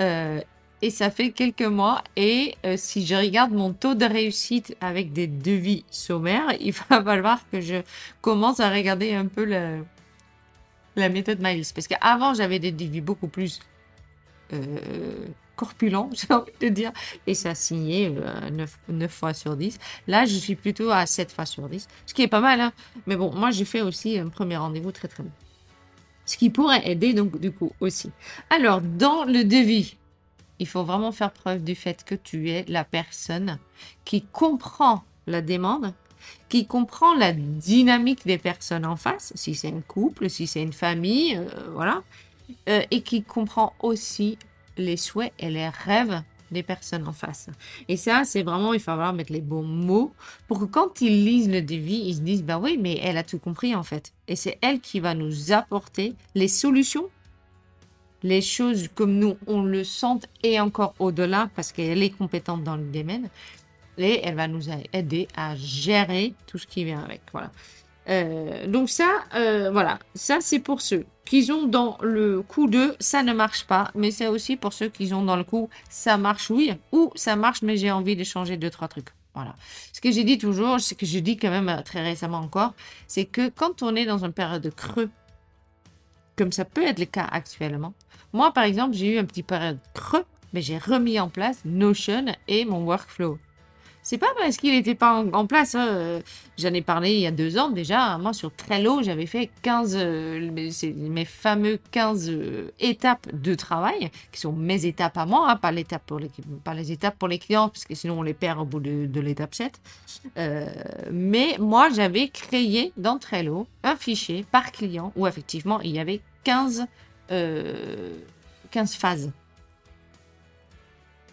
Euh, et ça fait quelques mois. Et euh, si je regarde mon taux de réussite avec des devis sommaires, il va falloir que je commence à regarder un peu la, méthode Miles. Parce qu'avant, j'avais des devis beaucoup plus corpulent, j'ai envie de dire, et ça 9, euh, 9, fois sur 10. Là, je suis plutôt à 7 fois sur 10, ce qui est pas mal, hein. mais bon, moi j'ai fait aussi un premier rendez-vous très très bon. Ce qui pourrait aider donc du coup aussi. Alors, dans le devis, il faut vraiment faire preuve du fait que tu es la personne qui comprend la demande, qui comprend la dynamique des personnes en face, si c'est un couple, si c'est une famille, euh, voilà, euh, et qui comprend aussi les souhaits et les rêves des personnes en face. Et ça, c'est vraiment, il faut falloir mettre les bons mots pour que quand ils lisent le devis, ils se disent, bah oui, mais elle a tout compris en fait. Et c'est elle qui va nous apporter les solutions, les choses comme nous, on le sent et encore au-delà parce qu'elle est compétente dans le domaine. Et elle va nous aider à gérer tout ce qui vient avec. Voilà. Euh, donc ça, euh, voilà, ça c'est pour ceux qui ont dans le coup de ça ne marche pas, mais c'est aussi pour ceux qui ont dans le coup ça marche oui ou ça marche mais j'ai envie de changer deux trois trucs. Voilà. Ce que j'ai dit toujours, ce que je dis quand même euh, très récemment encore, c'est que quand on est dans une période de creux, comme ça peut être le cas actuellement, moi par exemple j'ai eu un petit période creux, mais j'ai remis en place Notion et mon workflow. C'est pas parce qu'il n'était pas en, place. Hein, euh, j'en ai parlé il y a deux ans déjà. Moi, sur Trello, j'avais fait 15, euh, mes, fameux 15 euh, étapes de travail, qui sont mes étapes à moi, hein, pas, l'étape pour les, pas les étapes pour les clients, parce que sinon on les perd au bout de, l'étape 7. mais moi, j'avais créé dans Trello un fichier par client où effectivement, il y avait 15, 15 phases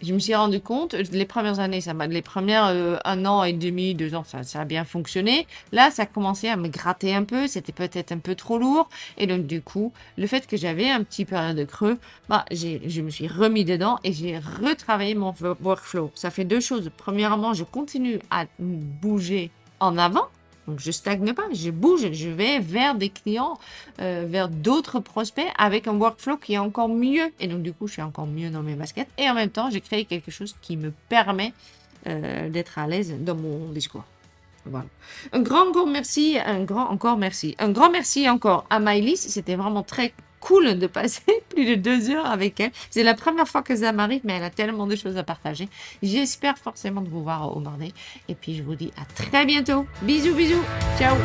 je me suis rendu compte, les premières années, ça m'a, les premières euh, un an et demi, deux ans, ça, ça a bien fonctionné. Là, ça a commencé à me gratter un peu, c'était peut-être un peu trop lourd. Et donc, du coup, le fait que j'avais un petit période de creux, bah, j'ai, je me suis remis dedans et j'ai retravaillé mon workflow. Ça fait deux choses. Premièrement, je continue à bouger en avant donc je stagne pas, je bouge, je vais vers des clients, euh, vers d'autres prospects avec un workflow qui est encore mieux. Et donc du coup, je suis encore mieux dans mes baskets. Et en même temps, j'ai créé quelque chose qui me permet euh, d'être à l'aise dans mon discours. Voilà. Un grand, grand merci, un grand encore merci. Un grand merci encore à Maïlis. C'était vraiment très cool de passer plus de deux heures avec elle. C'est la première fois que ça m'arrive, mais elle a tellement de choses à partager. J'espère forcément de vous voir au mardi. Et puis je vous dis à très bientôt. Bisous, bisous. Ciao.